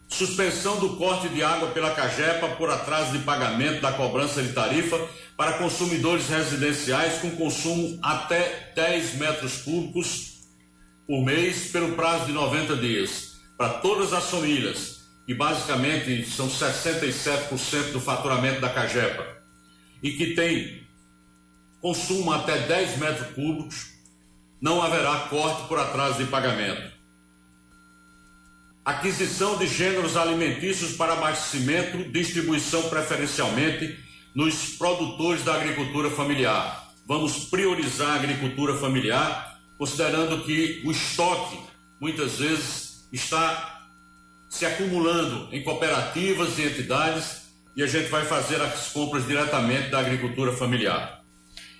Suspensão do corte de água pela Cagepa por atraso de pagamento da cobrança de tarifa para consumidores residenciais com consumo até 10 metros cúbicos por mês pelo prazo de 90 dias para todas as famílias, que basicamente são 67% do faturamento da Cagepa, e que tem consumo até 10 metros cúbicos, não haverá corte por atraso de pagamento. Aquisição de gêneros alimentícios para abastecimento, distribuição preferencialmente nos produtores da agricultura familiar. Vamos priorizar a agricultura familiar considerando que o estoque muitas vezes está se acumulando em cooperativas e entidades e a gente vai fazer as compras diretamente da agricultura familiar.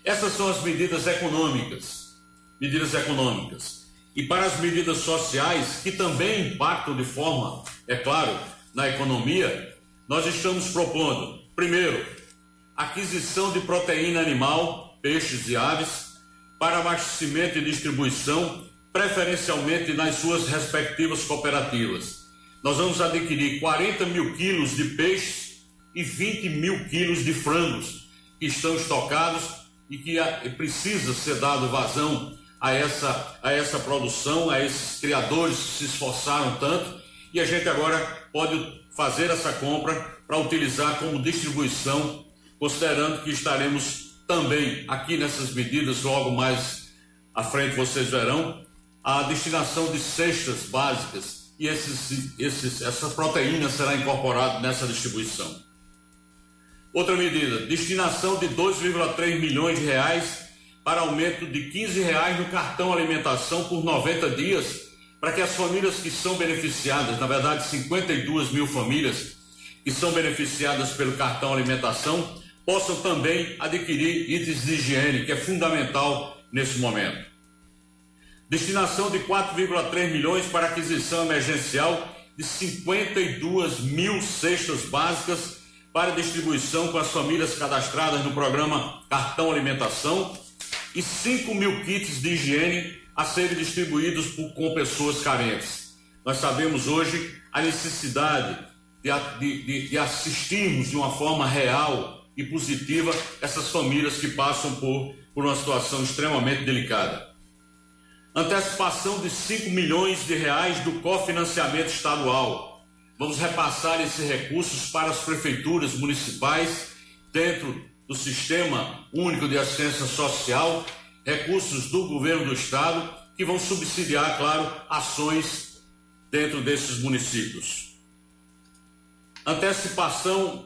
Essas são as medidas econômicas, medidas econômicas. E para as medidas sociais, que também impactam de forma, é claro, na economia, nós estamos propondo, primeiro, aquisição de proteína animal, peixes e aves, para abastecimento e distribuição, preferencialmente nas suas respectivas cooperativas. Nós vamos adquirir 40 mil quilos de peixes e 20 mil quilos de frangos que estão estocados e que precisa ser dado vazão a essa, a essa produção, a esses criadores que se esforçaram tanto e a gente agora pode fazer essa compra para utilizar como distribuição, considerando que estaremos também, aqui nessas medidas, logo mais à frente vocês verão, a destinação de cestas básicas e esses, esses, essa proteína será incorporada nessa distribuição. Outra medida, destinação de 2,3 milhões de reais para aumento de 15 reais no cartão alimentação por 90 dias, para que as famílias que são beneficiadas, na verdade 52 mil famílias que são beneficiadas pelo cartão alimentação, possam também adquirir itens de higiene, que é fundamental nesse momento. Destinação de 4,3 milhões para aquisição emergencial de 52 mil cestas básicas para distribuição com as famílias cadastradas no programa Cartão Alimentação e 5 mil kits de higiene a serem distribuídos por, com pessoas carentes. Nós sabemos hoje a necessidade de, de, de assistirmos de uma forma real e positiva essas famílias que passam por, por uma situação extremamente delicada. Antecipação de 5 milhões de reais do cofinanciamento estadual. Vamos repassar esses recursos para as prefeituras municipais dentro do Sistema Único de Assistência Social, recursos do governo do estado que vão subsidiar, claro, ações dentro desses municípios antecipação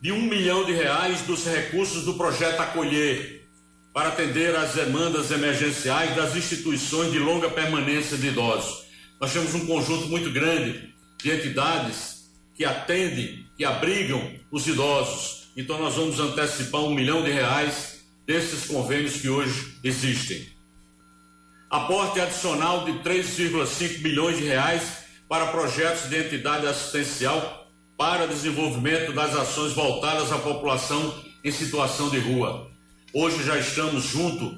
de um milhão de reais dos recursos do projeto Acolher para atender às demandas emergenciais das instituições de longa permanência de idosos. Nós temos um conjunto muito grande de entidades que atendem, que abrigam os idosos. Então nós vamos antecipar um milhão de reais desses convênios que hoje existem. Aporte adicional de 3,5 bilhões de reais para projetos de entidade assistencial para desenvolvimento das ações voltadas à população em situação de rua. Hoje já estamos junto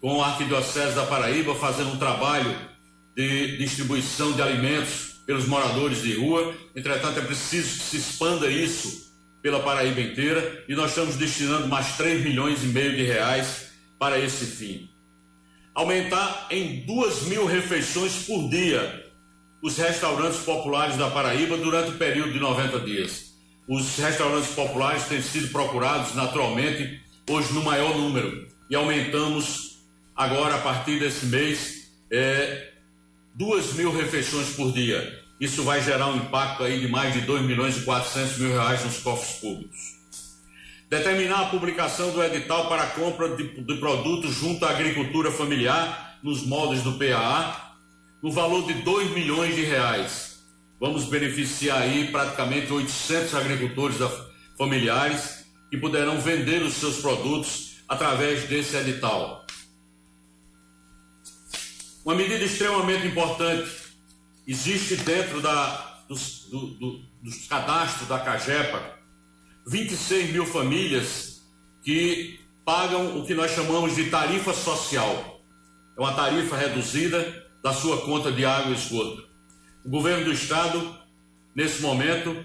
com a Arquidiocese da Paraíba fazendo um trabalho de distribuição de alimentos pelos moradores de rua. Entretanto, é preciso que se expanda isso pela Paraíba inteira e nós estamos destinando mais 3 milhões e meio de reais para esse fim. Aumentar em 2 mil refeições por dia os restaurantes populares da Paraíba durante o período de 90 dias. Os restaurantes populares têm sido procurados naturalmente hoje no maior número e aumentamos agora a partir desse mês é, duas mil refeições por dia. Isso vai gerar um impacto aí de mais de 2 milhões e 400 mil reais nos cofres públicos. Determinar a publicação do edital para a compra de, de produtos junto à agricultura familiar nos moldes do PAA no valor de 2 milhões de reais. Vamos beneficiar aí praticamente 800 agricultores familiares que poderão vender os seus produtos através desse edital. Uma medida extremamente importante existe dentro da, dos, do, do, dos cadastros da CAGEPA 26 mil famílias que pagam o que nós chamamos de tarifa social. É uma tarifa reduzida da sua conta de água e esgoto. O governo do estado, nesse momento,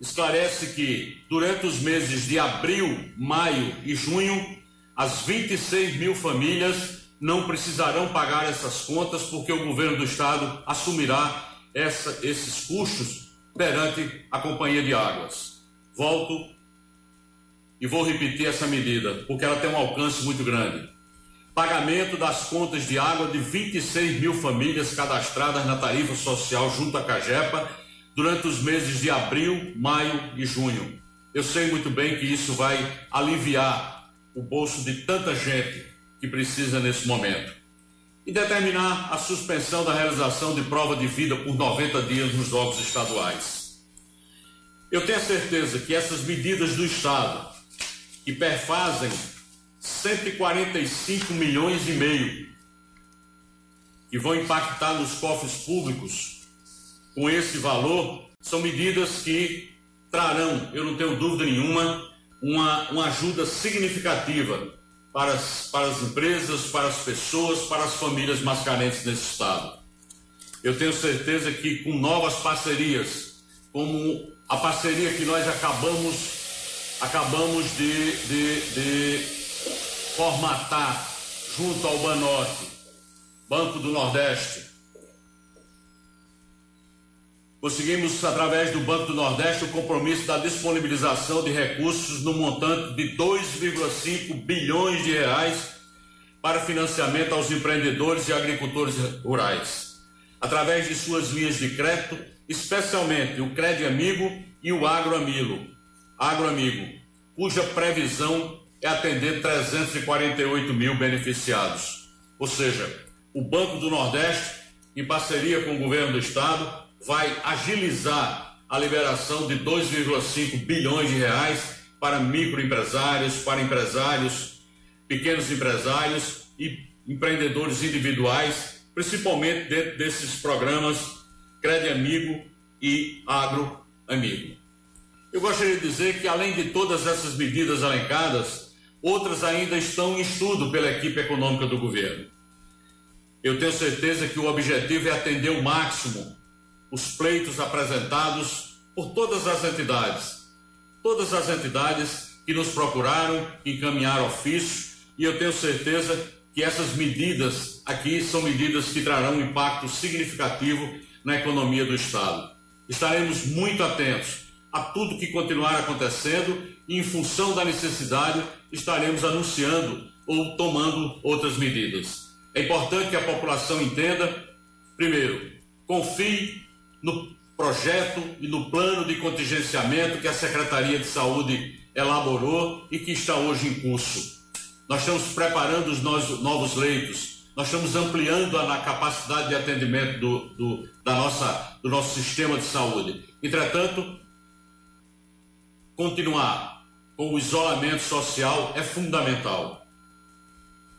esclarece que durante os meses de abril, maio e junho, as 26 mil famílias não precisarão pagar essas contas porque o governo do estado assumirá essa, esses custos perante a companhia de águas. Volto e vou repetir essa medida porque ela tem um alcance muito grande pagamento das contas de água de 26 mil famílias cadastradas na tarifa social junto à Cagepa durante os meses de abril, maio e junho. Eu sei muito bem que isso vai aliviar o bolso de tanta gente que precisa nesse momento. E determinar a suspensão da realização de prova de vida por 90 dias nos jogos estaduais. Eu tenho certeza que essas medidas do Estado que perfazem 145 milhões e meio que vão impactar nos cofres públicos com esse valor são medidas que trarão, eu não tenho dúvida nenhuma, uma, uma ajuda significativa para as, para as empresas, para as pessoas, para as famílias mais carentes nesse estado. Eu tenho certeza que com novas parcerias, como a parceria que nós acabamos acabamos de, de, de formatar junto ao Banorte, Banco do Nordeste. Conseguimos, através do Banco do Nordeste, o compromisso da disponibilização de recursos no montante de 2,5 bilhões de reais para financiamento aos empreendedores e agricultores rurais, através de suas linhas de crédito, especialmente o Crédito Amigo e o Agro Amigo, Agro Amigo, cuja previsão é atender 348 mil beneficiados. Ou seja, o Banco do Nordeste, em parceria com o governo do estado, vai agilizar a liberação de 2,5 bilhões de reais para microempresários, para empresários, pequenos empresários e empreendedores individuais, principalmente dentro desses programas Crédito Amigo e Agro Amigo. Eu gostaria de dizer que, além de todas essas medidas elencadas, outras ainda estão em estudo pela equipe econômica do governo. Eu tenho certeza que o objetivo é atender o máximo os pleitos apresentados por todas as entidades, todas as entidades que nos procuraram, encaminharam ofício, e eu tenho certeza que essas medidas aqui são medidas que trarão um impacto significativo na economia do Estado. Estaremos muito atentos a tudo que continuar acontecendo e, em função da necessidade, estaremos anunciando ou tomando outras medidas. É importante que a população entenda, primeiro, confie no projeto e no plano de contingenciamento que a Secretaria de Saúde elaborou e que está hoje em curso. Nós estamos preparando os novos leitos, nós estamos ampliando a capacidade de atendimento do, do, da nossa, do nosso sistema de saúde. Entretanto, continuar com o isolamento social é fundamental.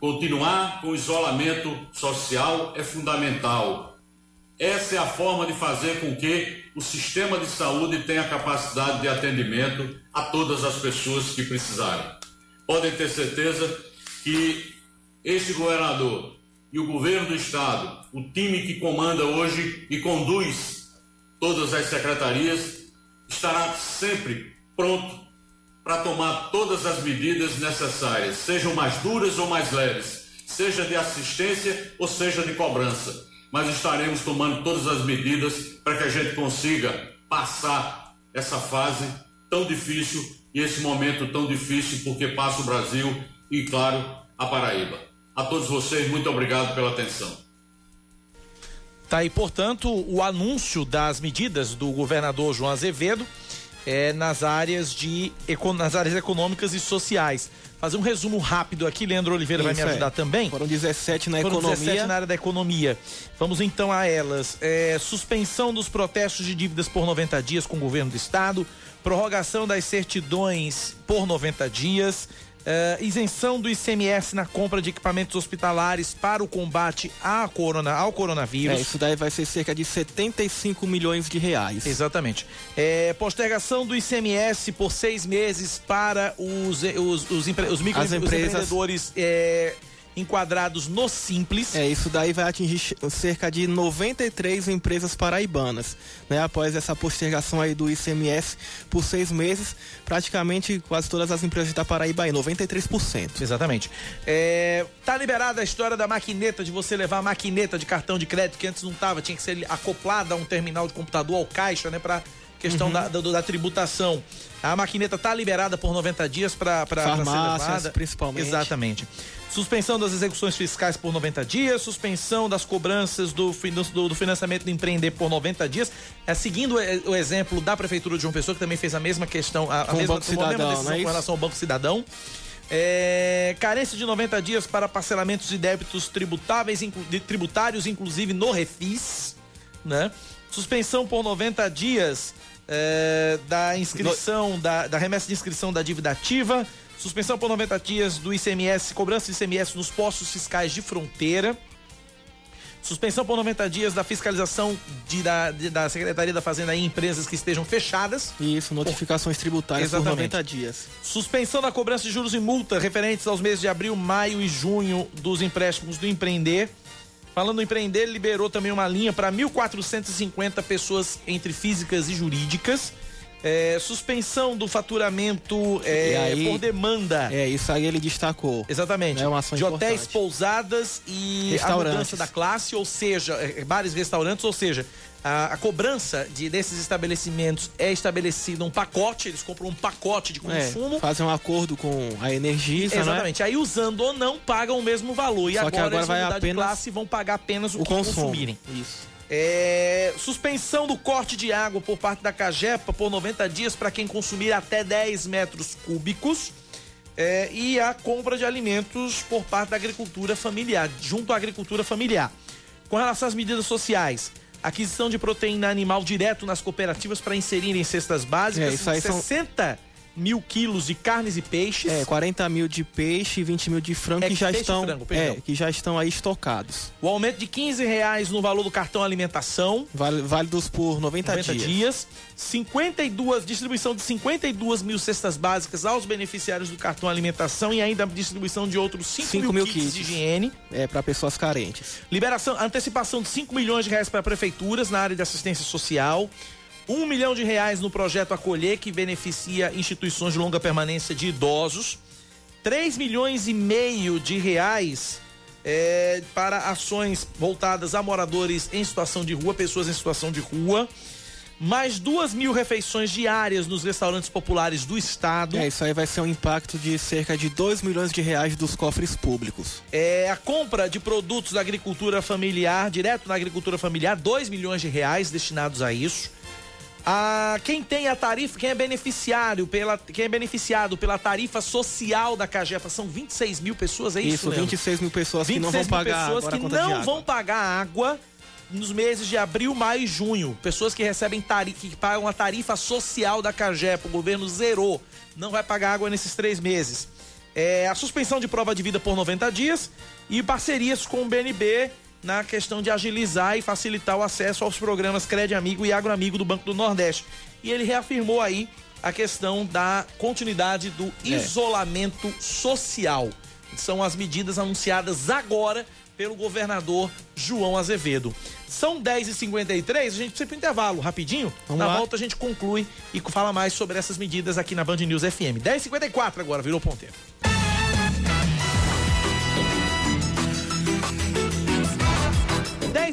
Continuar com o isolamento social é fundamental. Essa é a forma de fazer com que o sistema de saúde tenha capacidade de atendimento a todas as pessoas que precisarem. Podem ter certeza que este governador e o governo do estado, o time que comanda hoje e conduz todas as secretarias, estará sempre pronto para tomar todas as medidas necessárias, sejam mais duras ou mais leves, seja de assistência ou seja de cobrança mas estaremos tomando todas as medidas para que a gente consiga passar essa fase tão difícil e esse momento tão difícil porque passa o Brasil e, claro, a Paraíba. A todos vocês, muito obrigado pela atenção. Tá aí, portanto, o anúncio das medidas do governador João Azevedo é, nas áreas de nas áreas econômicas e sociais. Fazer um resumo rápido aqui, Leandro Oliveira Isso vai me ajudar é. também. Foram 17 na Foram economia. 17 na área da economia. Vamos então a elas. É, suspensão dos protestos de dívidas por 90 dias com o governo do estado, prorrogação das certidões por 90 dias, Uh, isenção do ICMS na compra de equipamentos hospitalares para o combate à corona, ao coronavírus. É, isso daí vai ser cerca de 75 milhões de reais. Exatamente. É, postergação do ICMS por seis meses para os, os, os, os microempreendedores é, enquadrados no Simples. É, isso daí vai atingir cerca de 93 empresas paraibanas, né? Após essa postergação aí do ICMS por seis meses, praticamente quase todas as empresas da Paraíba aí, 93%. Exatamente. É, tá liberada a história da maquineta, de você levar a maquineta de cartão de crédito, que antes não tava, tinha que ser acoplada a um terminal de computador ao caixa, né? Pra questão uhum. da, da, da, tributação. A maquineta está liberada por 90 dias para ser levada. principalmente. Exatamente. Suspensão das execuções fiscais por 90 dias, suspensão das cobranças do, do, do financiamento do empreender por 90 dias. É, seguindo o, o, exemplo da Prefeitura de João Pessoa, que também fez a mesma questão, a, a mesma, Banco Cidadão, decisão é com relação ao Banco Cidadão. É, carência de 90 dias para parcelamentos de débitos tributáveis, inclu, de, tributários, inclusive no refis, né? Suspensão por 90 dias é, da inscrição, da, da remessa de inscrição da dívida ativa Suspensão por 90 dias do ICMS, cobrança de ICMS nos postos fiscais de fronteira. Suspensão por 90 dias da fiscalização de, da, de, da Secretaria da Fazenda em empresas que estejam fechadas. Isso, notificações tributárias Exatamente. por 90 dias. Suspensão da cobrança de juros e multa referentes aos meses de abril, maio e junho dos empréstimos do empreender. Falando do empreender, liberou também uma linha para 1.450 pessoas entre físicas e jurídicas. É, suspensão do faturamento é, aí, por demanda. É, isso aí ele destacou. Exatamente. É uma ação de importante. hotéis, pousadas e a mudança da classe, ou seja, é, bares e restaurantes, ou seja, a, a, cobrança de, desses estabelecimentos é estabelecida um pacote, eles compram um pacote de é, consumo. É, fazem um acordo com a Energisa, né? Exatamente. Aí usando ou não, pagam o mesmo valor. E Só agora, que agora vai apenas de classe vão pagar apenas o, o que consumo. consumirem. Isso. É, suspensão do corte de água por parte da Cagepa por 90 dias para quem consumir até 10 metros cúbicos. É, e a compra de alimentos por parte da agricultura familiar, junto à agricultura familiar. Com relação às medidas sociais, aquisição de proteína animal direto nas cooperativas para inserir em cestas básicas, é, isso aí 60 mil quilos de carnes e peixes. É, 40 mil de peixe e 20 mil de frango É, que já estão. frango, é, que já estão aí estocados. O aumento de 15 reais no valor do cartão alimentação. Vale- válidos por 90, 90 dias. dias. 52, distribuição de 52 mil cestas básicas aos beneficiários do cartão alimentação e ainda a distribuição de outros 5, 5 mil, mil kits, kits. de higiene. É, para pessoas carentes. Liberação, antecipação de 5 milhões de reais para prefeituras na área de assistência social. 1 milhão de reais no projeto Acolher, que beneficia instituições de longa permanência de idosos. 3 milhões e meio de reais é, para ações voltadas a moradores em situação de rua, pessoas em situação de rua. Mais duas mil refeições diárias nos restaurantes populares do estado. É, isso aí vai ser um impacto de cerca de 2 milhões de reais dos cofres públicos. É, a compra de produtos da agricultura familiar, direto na agricultura familiar, 2 milhões de reais destinados a isso. A, quem tem a tarifa, quem é beneficiário pela, quem é beneficiado pela tarifa social da Cagepa são 26 mil pessoas, é isso? Isso, Leandro? 26 mil pessoas que não vão 26 mil pagar pessoas agora que não vão pagar água nos meses de abril, maio e junho. Pessoas que recebem tarifa, que pagam a tarifa social da Cagepa, o governo zerou. Não vai pagar água nesses três meses. É, a suspensão de prova de vida por 90 dias e parcerias com o BNB na questão de agilizar e facilitar o acesso aos programas Crédito Amigo e Agro Amigo do Banco do Nordeste. E ele reafirmou aí a questão da continuidade do É. isolamento social. São as medidas anunciadas agora pelo governador João Azevedo. São 10h53, a gente precisa ir pro intervalo rapidinho. Vamos Na lá. volta a gente conclui e fala mais sobre essas medidas aqui na Band News FM. 10h54 agora, virou ponteiro.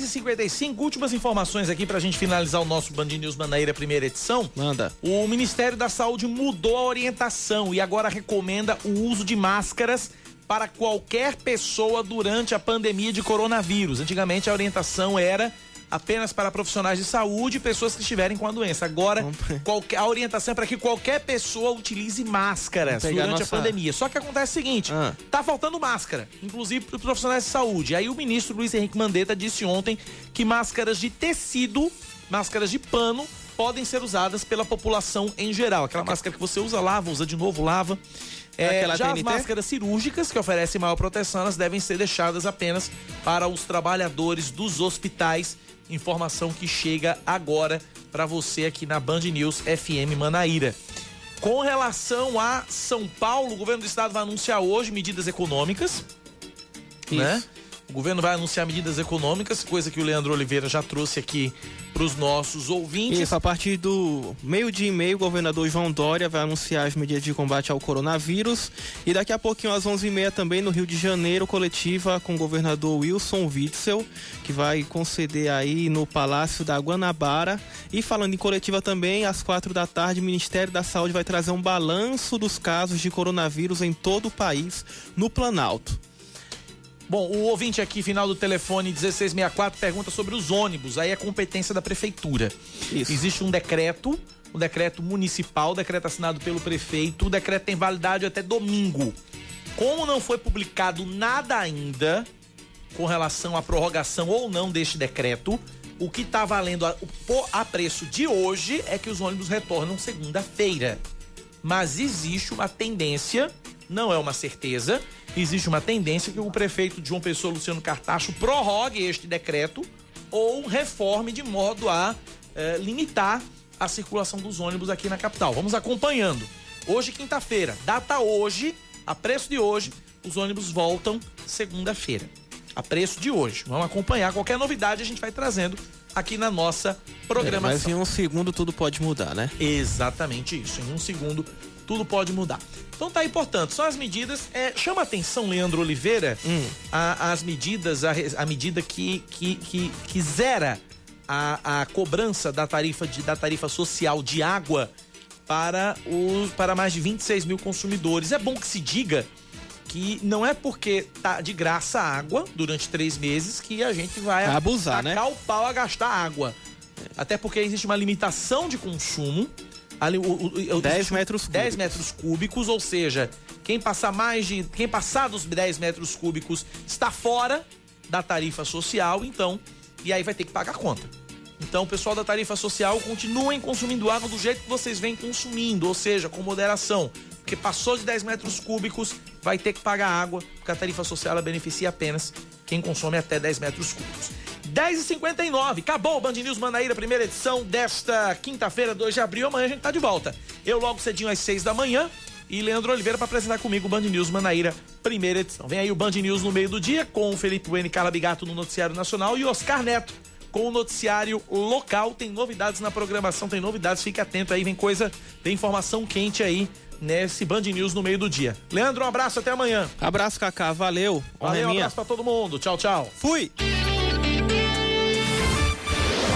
E 55 últimas informações aqui pra gente finalizar o nosso Band News Manaíra primeira edição. Manda. O Ministério da Saúde mudou a orientação e agora recomenda o uso de máscaras para qualquer pessoa durante a pandemia de coronavírus. Antigamente a orientação era apenas para profissionais de saúde e pessoas que estiverem com a doença. Agora, qualquer- a orientação é para que qualquer pessoa utilize máscaras durante nossa- a pandemia. Só que acontece o seguinte: Ah. tá faltando máscara, inclusive para os profissionais de saúde. Aí o ministro Luiz Henrique Mandetta disse ontem que máscaras de tecido, máscaras de pano, podem ser usadas pela população em geral. Aquela máscara que você usa, lava, usa de novo, lava. É, Aquela já as TNT? máscaras cirúrgicas, que oferecem maior proteção, elas devem ser deixadas apenas para os trabalhadores dos hospitais. Informação que chega agora para você aqui na Band News FM Manaíra. Com relação a São Paulo, o governo do estado vai anunciar hoje medidas econômicas, né? O governo vai anunciar medidas econômicas, coisa que o Leandro Oliveira já trouxe aqui para os nossos ouvintes. Isso, a partir do meio dia e meio, o governador João Dória vai anunciar as medidas de combate ao coronavírus. E daqui a pouquinho, às 11h30, também no Rio de Janeiro, coletiva com o governador Wilson Witzel, que vai conceder aí no Palácio da Guanabara. E falando em coletiva também, às quatro da tarde, o Ministério da Saúde vai trazer um balanço dos casos de coronavírus em todo o país, no Planalto. Bom, o ouvinte aqui, final do telefone 1664, pergunta sobre os ônibus. Aí é competência da prefeitura. Isso. Existe um decreto, um decreto municipal, o decreto assinado pelo prefeito. O decreto tem validade até domingo. Como não foi publicado nada ainda com relação à prorrogação ou não deste decreto, o que está valendo a, a preço de hoje é que os ônibus retornam segunda-feira. Mas existe uma tendência, não é uma certeza, existe uma tendência que o prefeito de João Pessoa, Luciano Cartacho, prorrogue este decreto ou reforme de modo a eh, limitar a circulação dos ônibus aqui na capital. Vamos acompanhando. Hoje, quinta-feira, data hoje, a preço de hoje, os ônibus voltam segunda-feira. A preço de hoje. Vamos acompanhar. Qualquer novidade a gente vai trazendo aqui na nossa É, programação. mas em um segundo tudo pode mudar, né? Exatamente isso. Em um segundo, tudo pode mudar. Então tá aí, portanto, são as medidas. É, chama atenção, Leandro Oliveira, a- as medidas, a, a medida que, que, que, que zera a, a cobrança da tarifa, de, da tarifa social de água para, os, para mais de 26 mil consumidores. É bom que se diga que não é porque tá de graça a água durante três meses que a gente vai abusar, né? o pau a gastar água. Até porque existe uma limitação de consumo. Ali, o, o, o, 10 existe um- metros 10 metros cúbicos, ou seja, quem passar mais de. Quem passar dos 10 metros cúbicos está fora da tarifa social, então. E aí vai ter que pagar a conta. Então, o pessoal da tarifa social continuem consumindo água do jeito que vocês vêm consumindo, ou seja, com moderação. Porque passou de 10 metros cúbicos, vai ter que pagar água, porque a tarifa social beneficia apenas quem consome até 10 metros cúbicos. 10h59, acabou o Band News Manaíra, primeira edição desta quinta-feira, 2 de abril. Amanhã a gente tá de volta. Eu logo cedinho às 6 da manhã e Leandro Oliveira para apresentar comigo o Band News Manaíra, primeira edição. Vem aí o Band News no meio do dia, com o Felipe Bueno e Carla Bigato no Noticiário Nacional e Oscar Neto com o noticiário local. Tem novidades na programação, tem novidades, fique atento aí, vem coisa, tem informação quente aí nesse Band News no meio do dia. Leandro, um abraço, até amanhã. Abraço, Cacá, valeu. Valeu, um abraço pra todo mundo. Tchau, tchau. Fui!